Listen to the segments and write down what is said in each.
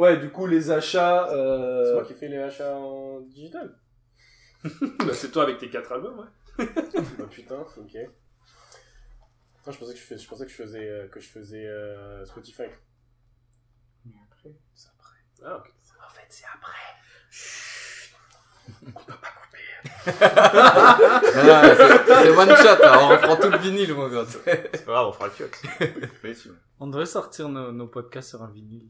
Ouais, du coup, les achats. euh, C'est moi qui fais les achats en digital. Bah, c'est toi avec tes quatre albums, ouais. bah putain, ok. Putain, je pensais que je faisais, je pensais que je faisais, euh, que je faisais euh, Spotify. Mais après. C'est après. Ah, ok. En fait, c'est après. Ah, c'est c'est one shot, là, on reprend tout le vinyle, mon gars. C'est pas grave, on fera le cut. On devrait sortir nos, nos podcasts sur un vinyle.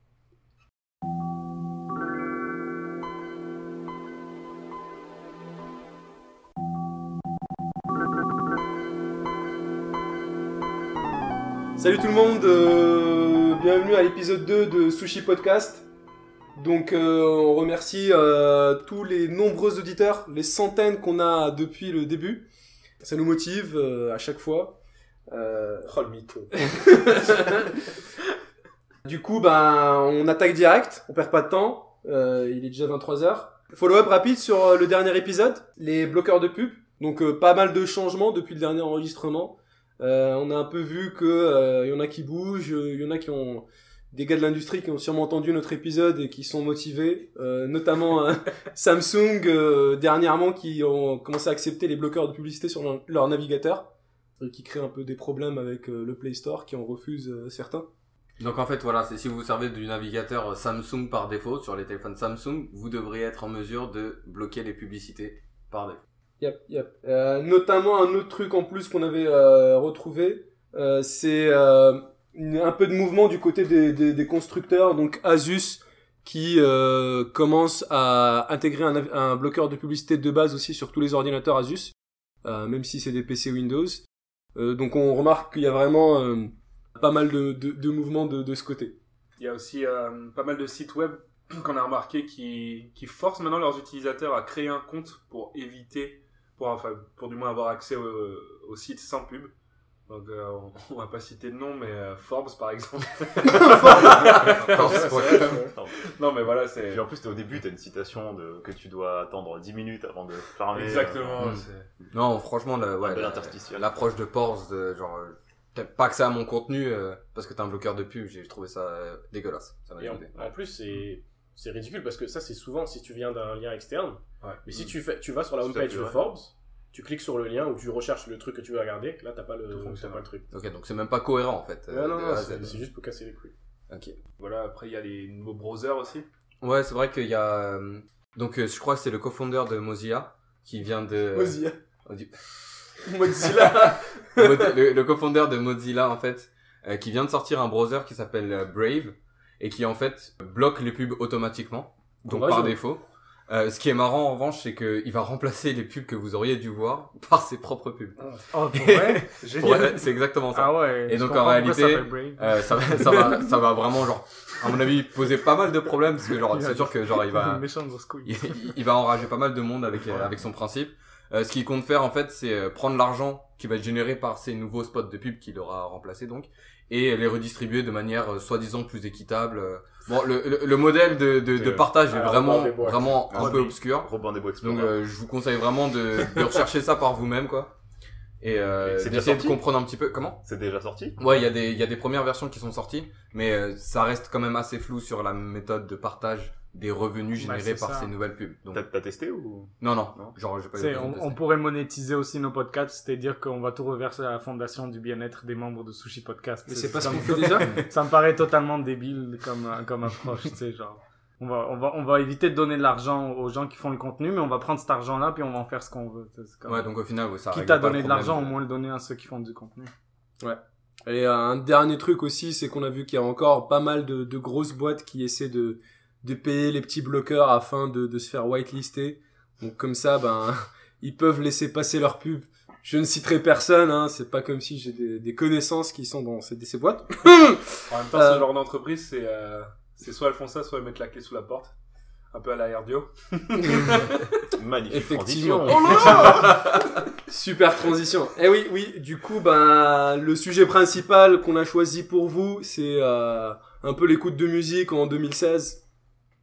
Salut tout le monde, euh, bienvenue à l'épisode 2 de Sushi Podcast. Donc euh, on remercie euh, tous les nombreux auditeurs, les centaines qu'on a depuis le début. Ça nous motive à chaque fois. Oh le mytho. du coup, ben, on attaque direct, on perd pas de temps. Euh, il est déjà 23h. Follow-up rapide sur euh, le dernier épisode, les bloqueurs de pub. Donc euh, pas mal de changements depuis le dernier enregistrement. Euh, on a un peu vu que euh, y en a qui bougent, il y en a qui ont des gars de l'industrie qui ont sûrement entendu notre épisode et qui sont motivés, euh, notamment Samsung euh, dernièrement qui ont commencé à accepter les bloqueurs de publicité sur leur, leur navigateur, qui crée un peu des problèmes avec le Play Store qui en refuse euh, certains. Donc en fait, voilà, si vous vous servez du navigateur Samsung par défaut sur les téléphones Samsung, vous devriez être en mesure de bloquer les publicités par défaut. Yep, yep. Euh, notamment un autre truc en plus qu'on avait euh, retrouvé, euh, c'est euh, un peu de mouvement du côté des, des, des constructeurs, donc Asus qui euh, commence à intégrer un, un bloqueur de publicité de base aussi sur tous les ordinateurs Asus, euh, même si c'est des PC Windows. Donc on remarque qu'il y a vraiment pas mal de, de, de mouvements de, de ce côté. Il y a aussi euh, pas mal de sites web qu'on a remarqué qui, qui forcent maintenant leurs utilisateurs à créer un compte pour éviter, pour, enfin, pour du moins avoir accès au, au site sans pub. Donc, euh, on, on va pas citer de nom, mais euh, Forbes par exemple. non, mais voilà, c'est. Puis en plus, au début, t'as une citation de, que tu dois attendre 10 minutes avant de fermer. Exactement. Non, franchement, le- ouais, l'approche de de, genre, t'as pas accès à mon contenu euh, parce que t'as un bloqueur de pub, j'ai trouvé ça euh, dégueulasse. Ça Et en, plus, c'est c'est ridicule parce que ça, c'est souvent si tu viens d'un lien externe. Ouais. Mais si tu, fais, tu vas sur la homepage de vrai. Forbes, tu cliques sur le lien ou tu recherches le truc que tu veux regarder, là, t'as pas, le, t'as pas le truc. Ok, donc c'est même pas cohérent en fait. euh, non, non, à c'est juste pour casser les couilles. Ok. Voilà, après, il y a les nouveaux browsers aussi. Ouais, c'est vrai qu'il y a. donc, je crois que c'est le co-founder de Mozilla qui vient de. Mozilla. Mozilla. Mo- le, le co-founder de Mozilla en fait, euh, qui vient de sortir un browser qui s'appelle euh, Brave et qui en fait bloque les pubs automatiquement, donc par défaut. Euh, ce qui est marrant en revanche, c'est qu'il va remplacer les pubs que vous auriez dû voir par ses propres pubs. Oh, pour vrai? Pour- c'est exactement ça. Ah ouais. Et donc, en ça réalité. Euh, ça, va, ça va, ça va vraiment genre, à mon avis, poser pas mal de problèmes parce que genre, c'est sûr que genre il va, il va enrager pas mal de monde avec, euh, avec son principe. Euh, ce qu'il compte faire en fait, c'est euh, prendre l'argent qui va être généré par ces nouveaux spots de pub qu'il aura remplacé donc, et les redistribuer de manière euh, soi-disant plus équitable. Bon, le, le, le modèle de, de, de Euh, partage est vraiment, vraiment un peu obscur. Robin des Bois Donc euh, je vous conseille vraiment de, de rechercher ça par vous-même quoi. Et euh, d'essayer de comprendre un petit peu comment? C'est déjà sorti? Ouais, il y a des il y a des premières versions qui sont sorties, mais euh, ça reste quand même assez flou sur la méthode de partage des revenus Bah, générés par ça. ces nouvelles pubs. Donc T'as t'as testé ou? Non non, Non. genre j'ai pas on, on pourrait monétiser aussi nos podcasts, c'est-à-dire qu'on va tout reverser à la fondation du bien-être des membres de Sushi Podcast. Mais c'est pas ce qu'on fait déjà. Ça me paraît totalement débile comme, comme approche, tu sais, genre. On va, on, va, on va éviter de donner de l'argent aux gens qui font le contenu, mais on va prendre cet argent-là puis on va en faire ce qu'on veut. comme- Ouais, donc au final, ouais, ça Quitte à donner de l'argent, au moins le donner à ceux qui font du contenu. Et un dernier truc aussi, c'est qu'on a vu qu'il y a encore pas mal de, de grosses boîtes qui essaient de, de payer les petits bloqueurs afin de, de se faire whitelister. Donc comme ça, ben, ils peuvent laisser passer leur pub. Je ne citerai personne, hein, c'est pas comme si j'ai des, des connaissances qui sont dans ces, ces boîtes. En même temps, Euh. ce genre d'entreprise, c'est euh, c'est soit elles font ça, soit elles mettent la clé sous la porte. Un peu à la RDO. Magnifique Effectivement. transition. Super transition. Eh oui, oui, du coup, ben, le sujet principal qu'on a choisi pour vous, c'est euh, un peu l'écoute de musique en 2016, euh,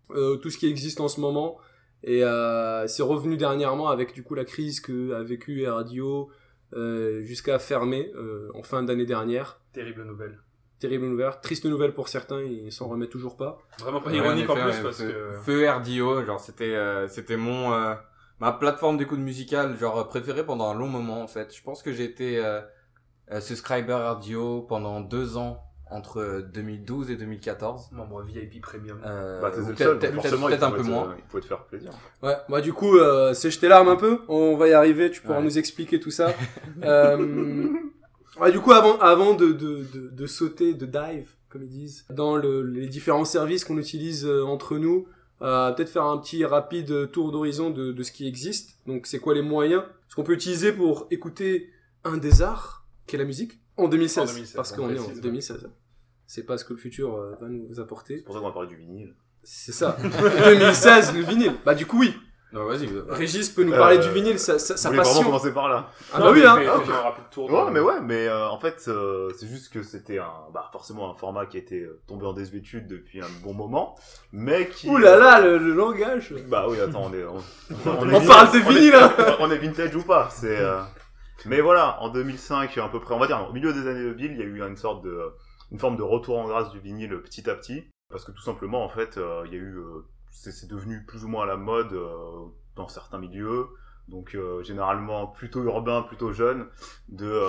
tout ce qui existe en ce moment. Et euh, c'est revenu dernièrement avec du coup la crise que a vécu Radio euh, jusqu'à fermer euh, en fin d'année dernière. Terrible nouvelle. Terrible nouvelle, triste nouvelle pour certains, ils s'en remettent toujours pas. Vraiment pas Ouais, ironique en, effet, plus ouais, parce feu, que. Feu RDO, genre c'était euh, c'était mon euh, ma plateforme d'écoute musicale genre préférée pendant un long moment en fait. Je pense que j'ai été euh, euh, subscriber RDO pendant deux ans entre 2012 et 2014. Membre VIP Premium. Euh, Bah, t'es ou le peut-être seul, peut-être- donc forcément, peut-être il un peu moins. Il pouvait te faire plaisir. Ouais, bah du coup, euh, c'est jeter l'arme un peu. On va y arriver. Tu pourras Ouais. nous expliquer tout ça. euh, ouais, du coup, avant, avant de, de, de, de sauter, de dive, comme ils disent, dans le, les différents services qu'on utilise euh, entre nous, euh, peut-être faire un petit rapide tour d'horizon de, de ce qui existe. Donc, c'est quoi les moyens? Ce qu'on peut utiliser pour écouter un des arts, qui est la musique, en 2016. En 2016, parce on qu'on est en précise, ouais. 2016. C'est pas ce que le futur euh, va nous apporter. C'est pour ça qu'on va parler du vinyle. C'est ça. 2016, le vinyle. Bah du coup oui. Non, vas-y. Régis peut nous parler Euh, du vinyle, sa, sa, sa voulez vraiment passion. commencer par là Ah bah oui, hein. Fais- fais un rapide tour. Ouais, mais ouais, mais euh, en fait, euh, c'est juste que c'était un, bah, forcément un format qui était euh, tombé en désuétude depuis un bon moment, mais qui. Ouh là là, le, le langage. Bah oui, attends, on est. On, On parle de on est- vinyle, hein. On est vintage ou pas C'est. Mais voilà, en 2005 à peu près, on va dire au milieu des années de Bill, il y a eu une sorte de, une forme de retour en grâce du vinyle petit à petit, parce que tout simplement, en fait, euh, il y a eu, euh, c'est devenu plus ou moins à la mode euh, dans certains milieux, donc généralement plutôt urbain, plutôt jeune, de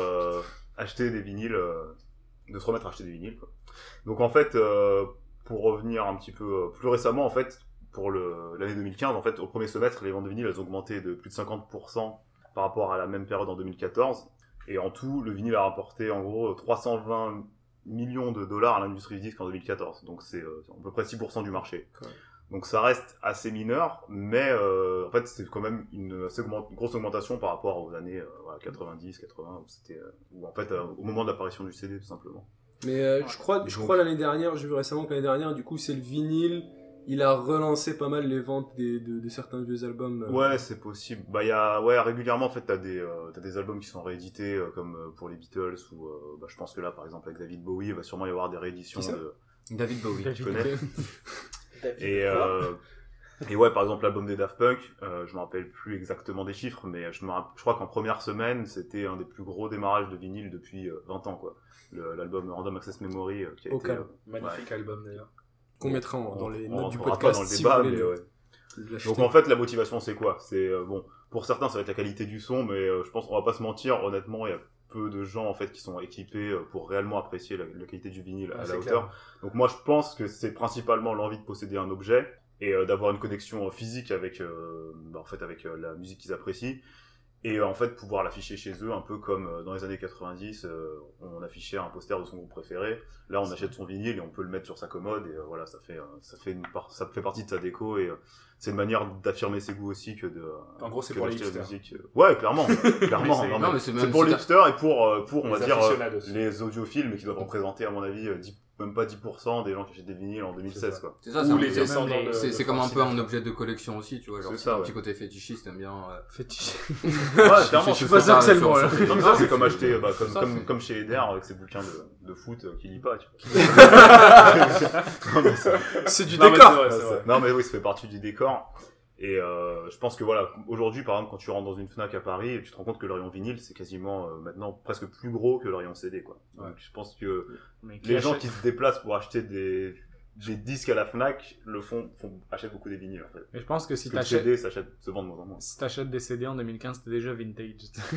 acheter des vinyles, de se remettre à acheter des vinyles. Donc en fait, pour revenir un petit peu plus récemment, en fait, pour l'année 2015, en fait, au premier semestre, les ventes de vinyles, elles ont augmenté de plus de 50% par rapport à la même période en 2014. Et en tout, le vinyle a rapporté en gros 320 millions de dollars à l'industrie du disque en 2014. Donc c'est euh, à peu près 6% du marché. Ouais. Donc ça reste assez mineur, mais euh, en fait c'est quand même une, assez augment- une grosse augmentation par rapport aux années euh, voilà, 90, 80, où c'était, euh, en fait euh, au moment de l'apparition du CD tout simplement. Mais euh, je crois, je crois l'année dernière, j'ai vu récemment que l'année dernière, du coup, c'est le vinyle. Il a relancé pas mal les ventes des, de, de certains vieux albums. euh. Ouais, c'est possible. Bah, il y a, ouais, régulièrement, en fait, t'as des, euh, t'as des albums qui sont réédités, euh, comme euh, pour les Beatles, ou, euh, bah, je pense que là, par exemple, avec David Bowie, il va sûrement y avoir des rééditions de, David Bowie. tu connais. Et, euh, et ouais, par exemple, l'album des Daft Punk, euh, je me rappelle plus exactement des chiffres, mais je me rapp- je crois qu'en première semaine, c'était un des plus gros démarrages de vinyle depuis euh, 20 ans, quoi. Le- L'album Random Access Memory, euh, qui a Au été, calme. euh, Magnifique album d'ailleurs. Qu'on mettra en- dans les on notes du podcast. pas dans le si débat, vous mais ouais. Donc en fait, la motivation, c'est quoi? C'est euh, bon, pour certains, ça va être la qualité du son, mais euh, je pense qu'on va pas se mentir. Honnêtement, il y a peu de gens en fait qui sont équipés euh, pour réellement apprécier la, la qualité du vinyle à Ouais, la hauteur. clair. Donc moi, je pense que c'est principalement l'envie de posséder un objet et euh, d'avoir une connexion physique avec, euh, bah, en fait, avec euh, la musique qu'ils apprécient. Et euh, en fait, pouvoir l'afficher chez eux, un peu comme euh, dans les années 90, euh, on affichait un poster de son groupe préféré. Là, on achète son vinyle et on peut le mettre sur sa commode et euh, voilà, ça fait, ça fait une part, ça fait partie de sa déco et euh, c'est une manière d'affirmer ses goûts aussi que de. En gros, c'est pour les hipsters. musique. Ouais, clairement, clairement. C'est- pour les hipsters et pour, pour on Les va dire, les audiophiles, mais qui doivent représenter, à mon avis, 10 même pas 10% des gens qui achètent des vinyles en 2016, ça. quoi. C'est ça, c'est les comme un peu un objet de collection aussi, tu vois. Genre, C'est c'est ça, un petit côté fétichiste, t'aimes bien. euh, Fétiche. Ouais, clairement. je suis pas sûr que c'est le sur- mot, sur- là. Non, mais ça, c'est comme acheter, bah, comme, comme, chez Eder avec ses bouquins de, de foot euh, qu'il lit pas, tu vois. Non, mais c'est- C'est du décor. Non, mais oui, ça fait partie du décor. Et euh, je pense que voilà, aujourd'hui, par exemple, quand tu rentres dans une Fnac à Paris, tu te rends compte que le rayon vinyle, c'est quasiment euh, maintenant presque plus gros que le rayon CD, quoi. Donc, je pense que Mais les gens achète- qui se déplacent pour acheter des, des disques à la Fnac le font, font achètent beaucoup des vinyles, en fait. Mais je pense que si t'achètes CD s'achète, se vend de moins en moins. si t'achètes des CD en 2015, c'était déjà vintage.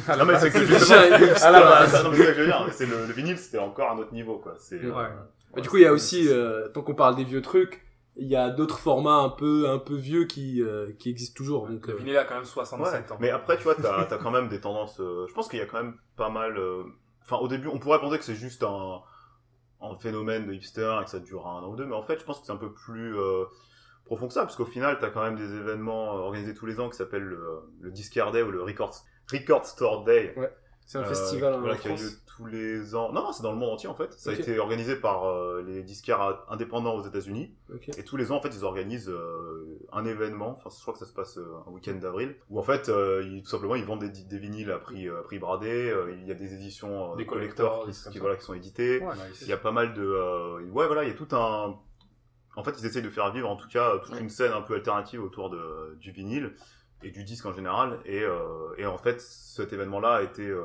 Non, mais c'est que déjà à la base, non, mais c'est ça que je veux dire. C'est le, le vinyle, c'était encore un autre niveau, quoi. C'est, euh, Ouais. Bah, du coup, il y a aussi, euh, tant qu'on parle des vieux trucs, il y a d'autres formats un peu, un peu vieux qui, euh, qui existent toujours. Donc, euh, vinyle a quand même Ouais, 67 ans. mais après, tu vois, t'as as quand même des tendances. euh, je pense qu'il y a quand même pas mal. euh, Enfin, au début, on pourrait penser que c'est juste un, un phénomène de hipster et que ça dure un an ou deux, mais en fait, je pense que c'est un peu plus euh, profond que ça, parce qu'au final, t'as quand même des événements organisés tous les ans qui s'appellent le, le Discard Day ou le Record, Record Store Day. C'est un euh, festival en voilà, qui a lieu France. tous les ans. Non, non, c'est dans le monde entier en fait. Ça a été organisé par euh, les disquaires indépendants aux États-Unis. Et tous les ans, en fait, ils organisent euh, un événement. Enfin, je crois que ça se passe euh, un week-end d'avril, où en fait, euh, ils, tout simplement, ils vendent des, des vinyles à prix, euh, à prix bradé. euh, il y a des éditions euh, Des des qui, voilà, qui sont éditées. Nice. Il y a pas mal de, euh, ouais, voilà, il y a tout un. En fait, ils essayent de faire vivre, en tout cas, toute une scène un peu alternative autour de, du vinyle et du disque en général. Et, euh, et en fait, cet événement-là a été, euh,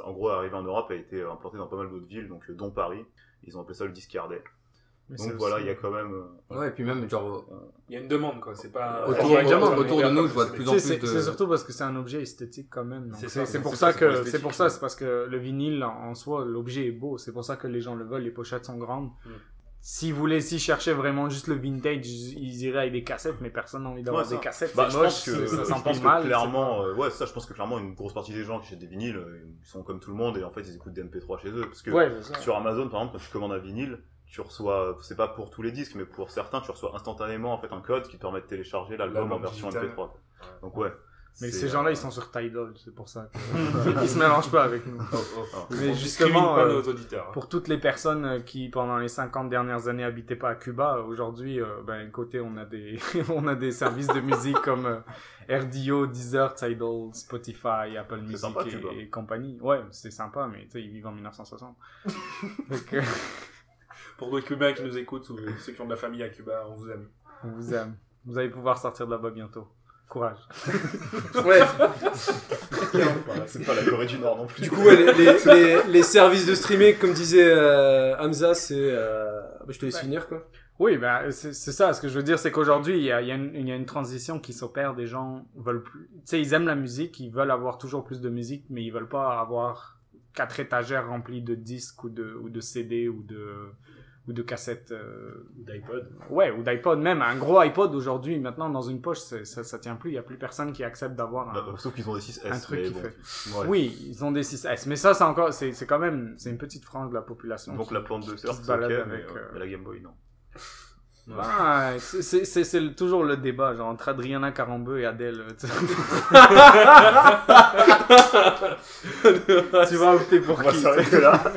en gros, arrivé en Europe, a été implanté dans pas mal d'autres villes, donc euh, dont Paris. Ils ont appelé ça le discardé. Mais c'est Donc voilà, il y a quand même. euh, Ouais, et puis même, genre, Il y a une demande, quoi. C'est pas. Autour- Ouais, autour- ouais, autour de nous, je vois de plus en plus C'est de- c'est surtout parce que c'est un objet esthétique quand même. C'est pour ça que c'est pour ça, c'est parce que le vinyle en en soi, l'objet est beau. C'est pour ça que les gens le veulent. Les pochettes sont grandes. Mm. S'ils voulaient, s'ils cherchaient vraiment juste le vintage, ils iraient avec des cassettes, mais personne n'a envie d'avoir Ouais, des cassettes. Bah, c'est je moche, pense que, ça je sent pense pas que mal. clairement, euh, ouais, ça, je pense que clairement, une grosse partie des gens qui achètent des vinyles, euh, ils sont comme tout le monde et en fait, ils écoutent des MP3 chez eux. Parce que Ouais, sur Amazon, par exemple, quand tu commandes un vinyle, tu reçois, c'est pas pour tous les disques, mais pour certains, tu reçois instantanément en fait un code qui te permet de télécharger l'album en version digital. MP3. quoi. Donc ouais. Mais ces gens-là, ils sont sur Tidal, c'est pour ça. que- ils se mélangent pas avec nous. ah. Mais On discrimine justement, pas euh, nos auditeurs. pour toutes les personnes euh, qui, pendant les 50 dernières années, habitaient pas à Cuba, aujourd'hui, euh, ben, côté, on a des, on a des services de musique comme RDO, Deezer, Tidal, Spotify, Apple Music sympa, et, compagnie. Ouais, c'est sympa, mais tu sais, ils vivent en 1960. Fait que, Pour les Cubains qui nous écoutent ou ceux qui ont de la famille à Cuba, on vous aime. on vous aime. Vous allez pouvoir sortir de là-bas bientôt. Courage. Ouais. c'est pas la Corée du Nord non plus. Du coup, ouais, les, les, les, les services de streaming, comme disait euh, Hamza, c'est. Euh... bah, je te laisse Ouais. finir, quoi. Oui, ben, c'est c'est ça. Ce que je veux dire, c'est qu'aujourd'hui, il y a, il y, a une- il y a une transition qui s'opère. Des gens veulent plus. Tu sais, ils aiment la musique, ils veulent avoir toujours plus de musique, mais ils veulent pas avoir quatre étagères remplies de disques ou de, ou de CD ou de, ou de cassettes. euh, d'iPod. Ouais, ou d'iPod même. Un gros iPod aujourd'hui, maintenant, dans une poche, ça, ça tient plus. Il y a plus personne qui accepte d'avoir un. Bah, sauf qu'ils ont des 6S. Un truc mais qui bon. fait- Ouais. Oui, ils ont des 6S. Mais ça, c'est encore. C'est quand même. C'est une petite frange de la population. Donc qui- la plante de c'est ok, balade mais, avec, euh, euh, mais la Game Boy, non. Ah, c'est- toujours le débat, genre entre Adriana Carambeu et Adèle. tu sais. tu vas opter pour qui là.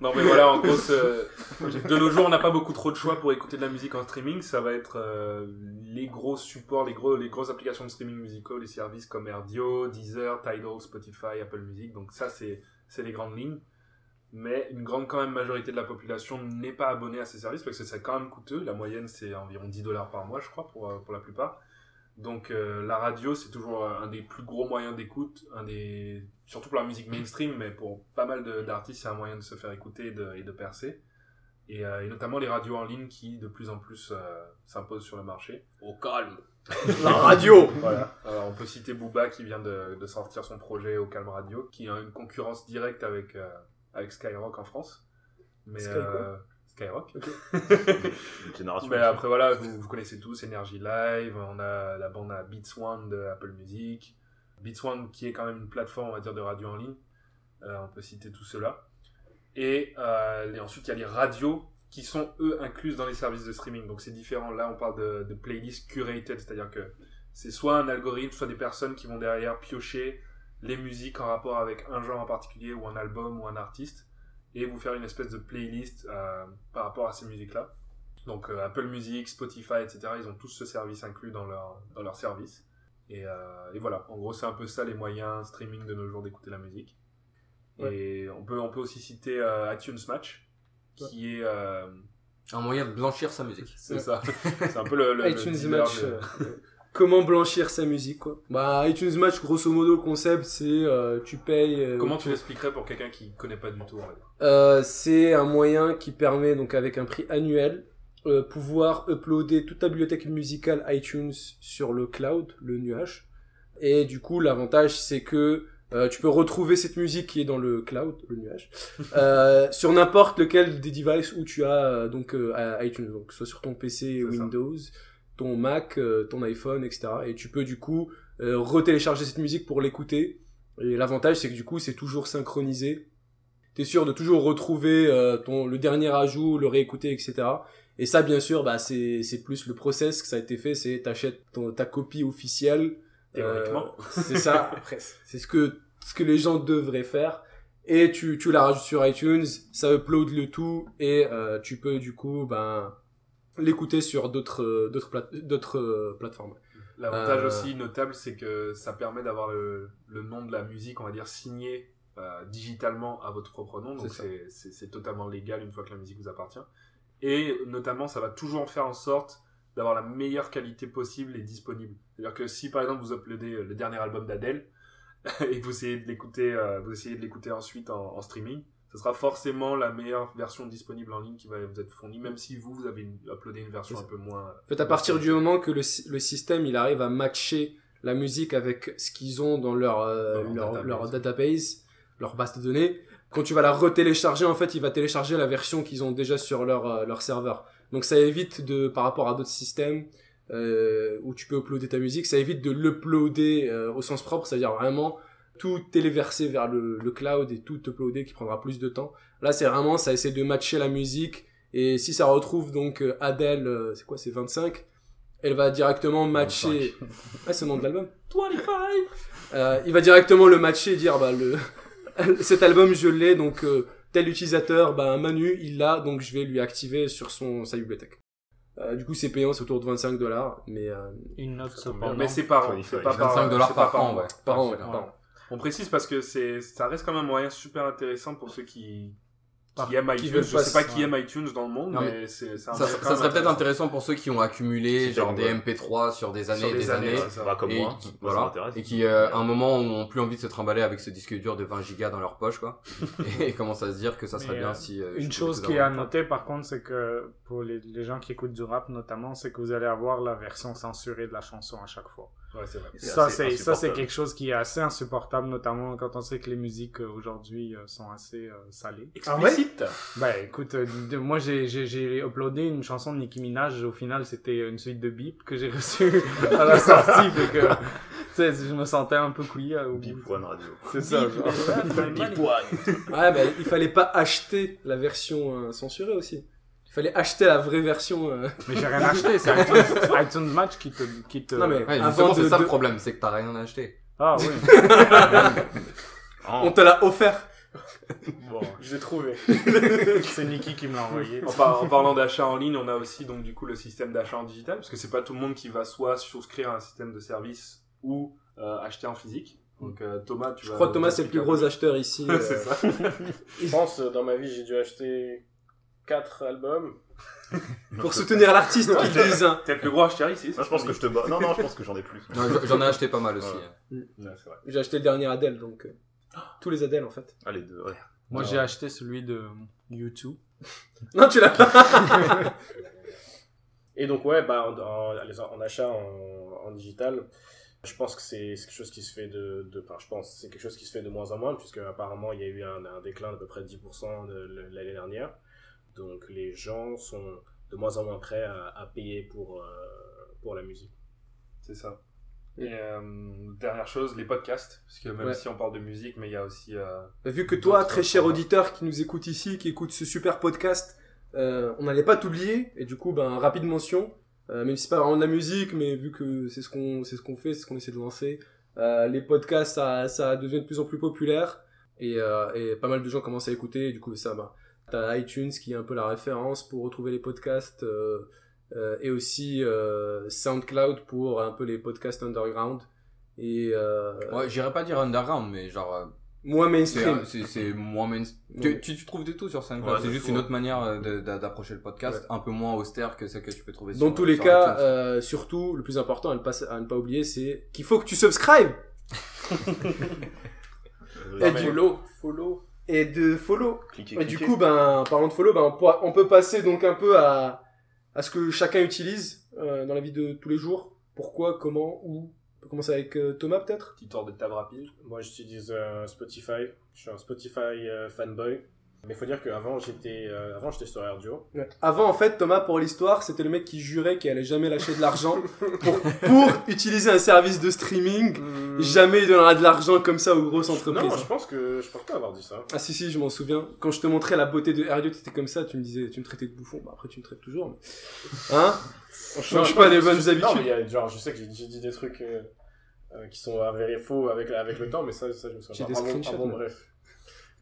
Non mais voilà, en gros, de nos jours, on n'a pas beaucoup trop de choix pour écouter de la musique en streaming. Ça va être euh, les gros supports, les, gros, les grosses applications de streaming musicaux, les services comme RDO, Deezer, Tidal, Spotify, Apple Music. Donc ça, c'est c'est les grandes lignes. Mais une grande quand même majorité de la population n'est pas abonnée à ces services parce que c'est quand même coûteux. La moyenne, c'est environ 10 dollars par mois, je crois, pour, euh, pour la plupart. Donc euh, la radio, c'est toujours un des plus gros moyens d'écoute, un des surtout pour la musique mainstream, mais pour pas mal d'artistes, c'est un moyen de se faire écouter et de, et de percer. Et, euh, et notamment les radios en ligne qui de plus en plus euh, s'imposent sur le marché. Au calme. La radio Voilà. Alors, on peut citer Booba qui vient de, de sortir son projet au Calme Radio, qui a une concurrence directe avec euh, avec Skyrock en France. Mais Sky quoi euh, Skyrock. Une génération. Mais après voilà, vous, vous connaissez tous Energy Live, on a la bande à Beats One de Apple Music, Beats One qui est quand même une plateforme on dire de radio en ligne, Euh, on peut citer tout cela. Et, euh, et ensuite il y a les radios qui sont eux incluses dans les services de streaming, donc c'est différent. Là on parle de, de playlists curated, c'est-à-dire que c'est soit un algorithme, soit des personnes qui vont derrière piocher les musiques en rapport avec un genre en particulier ou un album ou un artiste et vous faire une espèce de playlist euh, par rapport à ces musiques-là. Donc Apple Music, Spotify, etc. Ils ont tous ce service inclus dans leur, dans leur service. Et, euh, et voilà, en gros c'est un peu ça les moyens streaming de nos jours d'écouter la musique. Et on peut, on peut aussi citer euh, iTunes Match, qui est... euh, Un moyen de blanchir sa musique. c'est ça. c'est un peu le... le iTunes le Match. de- Comment blanchir sa musique, quoi. Bah, iTunes Match, grosso modo, le concept, c'est euh, tu payes. euh, Comment tu l'expliquerais pour quelqu'un qui connaît pas du tout Euh, c'est un moyen qui permet, donc avec un prix annuel, euh, pouvoir uploader toute ta bibliothèque musicale iTunes sur le cloud, le nuage. Et du coup, l'avantage, c'est que euh, tu peux retrouver cette musique qui est dans le cloud, le nuage, euh, sur n'importe lequel des devices où tu as euh, donc euh, iTunes, donc soit sur ton PC ça. Windows, ton Mac, euh, ton iPhone, etc. Et tu peux du coup euh, retélécharger cette musique pour l'écouter. Et l'avantage, c'est que du coup, c'est toujours synchronisé. T'es sûr de toujours retrouver euh, ton le dernier ajout, le réécouter, etc. Et ça, bien sûr, bah c'est c'est plus le process que ça a été fait, c'est t'achètes ton- ta copie officielle. Théoriquement. Euh, c'est ça. Après, c'est ce que ce que les gens devraient faire. Et tu tu la rajoutes sur iTunes, ça upload le tout et euh, tu peux du coup ben l'écouter sur d'autres euh, d'autres plate- d'autres euh, plateformes. L'avantage Euh, aussi notable, c'est que ça permet d'avoir le, le nom de la musique, on va dire, signé euh, digitalement à votre propre nom. Donc c'est- c'est c'est totalement légal une fois que la musique vous appartient. Et notamment, ça va toujours faire en sorte d'avoir la meilleure qualité possible et disponible. C'est-à-dire que si par exemple vous uploadez euh, le dernier album d'Adèle et que vous essayez de l'écouter, euh, vous essayez de l'écouter ensuite en, en streaming, ce sera forcément la meilleure version disponible en ligne qui va vous être fournie, même si vous, vous avez une- uploadé une version un peu moins. En fait, à partir du moment que le, sy- le système il arrive à matcher la musique avec ce qu'ils ont dans leur, euh, Dans leur leur, database. leur database, leur base de données, quand tu vas la retélécharger, en fait, il va télécharger la version qu'ils ont déjà sur leur, euh, leur serveur. Donc ça évite de, par rapport à d'autres systèmes euh, où tu peux uploader ta musique, ça évite de l'uploader euh, au sens propre, c'est-à-dire vraiment tout téléverser vers le, le cloud et tout uploader qui prendra plus de temps. Là, c'est vraiment, ça essaie de matcher la musique et si ça retrouve donc euh, Adele, euh, c'est quoi, c'est 25, elle va directement matcher. Ah, c'est le nom de l'album. 25. Euh, il va directement le matcher et dire bah le cet album je l'ai donc euh, tel utilisateur bah Manu il l'a donc je vais lui activer sur son sa bibliothèque. Euh, du coup c'est payant c'est autour de 25 dollars mais euh, Une note cependant. Mais c'est par an. C'est pas par- 25 dollars par an, ouais. par an, Ouais, par an. On précise parce que c'est, ça reste quand même un moyen super intéressant pour ceux qui, Par- qui qui iTunes. Je sais pas qui aime iTunes dans le monde, Non, mais c'est, Ça, ça serait peut-être intéressant. pour ceux qui ont accumulé genre des ouais. MP3 sur des années Sur et des des années, années. ouais, ça. Comme et moi. qui, voilà, et qui euh, à un moment ont plus envie de se trimballer avec ce disque dur de 20 gigas dans leur poche quoi et commencent à se dire que ça serait Mais, bien euh, si euh, Une chose qui est à noter par contre, c'est que pour les, les gens qui écoutent du rap notamment, c'est que vous allez avoir la version censurée de la chanson à chaque fois. Ouais, c'est vrai. C'est Ça, c'est ça, c'est insupportable. quelque chose qui est assez insupportable, notamment quand on sait que les musiques euh, aujourd'hui euh, sont assez euh, salées. Explicite. Ben écoute, euh, de- moi j'ai j'ai j'ai uploadé une chanson de Nicki Minaj. Au final, c'était une suite de bip que j'ai reçue à la sortie, fait que tu sais, je me sentais un peu couillé. Bip One Radio. C'est ça. genre. ouais bah, il fallait pas acheter la version euh, censurée aussi. Il fallait acheter la vraie version. euh. Mais j'ai rien acheté. C'est iTunes, iTunes Match qui te qui te. Non, mais- Ouais, Avant c'est ça de- le problème, c'est que t'as rien acheté. Ah oui. Oh, On te l'a offert. Bon, je l'ai trouvé. c'est Nicki qui me l'a envoyé. En, par- en parlant d'achat en ligne, on a aussi donc du coup le système d'achat en digital, parce que c'est pas tout le monde qui va soit souscrire à un système de service ou euh, acheter en physique. Donc euh, Thomas, tu Je vas. crois que Thomas c'est le plus gros acheteur ici. euh, c'est ça. Je pense, euh, dans ma vie, j'ai dû acheter 4 albums. pour soutenir l'artiste qu'ils disent. T'es le plus gros acheteur ici. Moi, je pense que je te bats. Non, non, je pense que j'en ai plus. J'en ai acheté pas mal aussi. Ouais. hein. Vrai. J'ai acheté le dernier Adele donc euh, tous les Adele en fait. Ah, les deux, ouais. Moi j'ai acheté celui de YouTube. Non tu l'as pas. Et donc, ouais, bah, en, en- en achat en, en digital, je pense que c'est quelque chose qui se fait de, de enfin, je pense c'est quelque chose qui se fait de moins en moins, puisque apparemment il y a eu un, un déclin d'à peu près 10% de l'année dernière. Donc, les gens sont de moins en moins prêts à, à payer pour, euh, pour la musique. C'est ça. Et euh, dernière chose, les podcasts, parce que même Ouais. si on parle de musique, mais il y a aussi. euh, Bah, Vu que toi, très cher auditeur qui nous écoute ici, qui écoute ce super podcast, euh, on n'allait pas t'oublier. Et du coup, ben, rapide mention, euh, même si c'est pas vraiment de la musique, mais vu que c'est ce qu'on c'est ce qu'on fait, c'est ce qu'on essaie de lancer, euh, les podcasts, ça, ça devient de plus en plus populaire. Et, euh, et pas mal de gens commencent à écouter. Et du coup, ça, bah, t'as iTunes qui est un peu la référence pour retrouver les podcasts. euh, euh, et aussi euh, SoundCloud pour un peu les podcasts underground. Et euh, Ouais, j'irais pas dire underground, mais genre euh, moins mainstream. c'est c'est moins main... Ouais. tu, tu, tu trouves de tout sur SoundCloud. Ouais, c'est juste une autre manière euh, d'approcher le podcast, un peu moins austère que celle que tu peux trouver Dans sur tous les sur cas, euh, surtout, le plus important à ne pas, à ne pas oublier, c'est qu'il faut que tu subscribes Euh, Et du- follow, follow. Et de follow. cliquez, Et du cliquez. coup, ben, parlant de follow, ben, on peut passer donc un peu à, à ce que chacun utilise euh, dans la vie de tous les jours. Pourquoi, comment, où? On peut commencer avec euh, Thomas peut-être? Petit tour de table rapide. Moi, j'utilise euh, Spotify. Je suis un Spotify euh, fanboy. Mais il faut dire qu'avant, j'étais euh, avant j'étais sur Radio. Avant, en fait, Thomas, pour l'histoire, c'était le mec qui jurait qu'il allait jamais lâcher de l'argent pour, pour utiliser un service de streaming. Jamais il donnera de l'argent comme ça aux grosses entreprises. Non, je pense que je pense pas avoir dit ça. Ah si si, je m'en souviens. Quand je te montrais la beauté de Herdieu, t'étais comme ça, tu me disais, tu me traitais de bouffon. Bah après tu me traites toujours. Mais... Hein Change pas les bonnes Non, habitudes. mais il y a, genre, je sais que j'ai dit des trucs euh, euh, qui sont avérés faux avec, avec le temps, mais ça, ça je me souviens J'ai pas. des Ah bon, ah bon, mais- bref.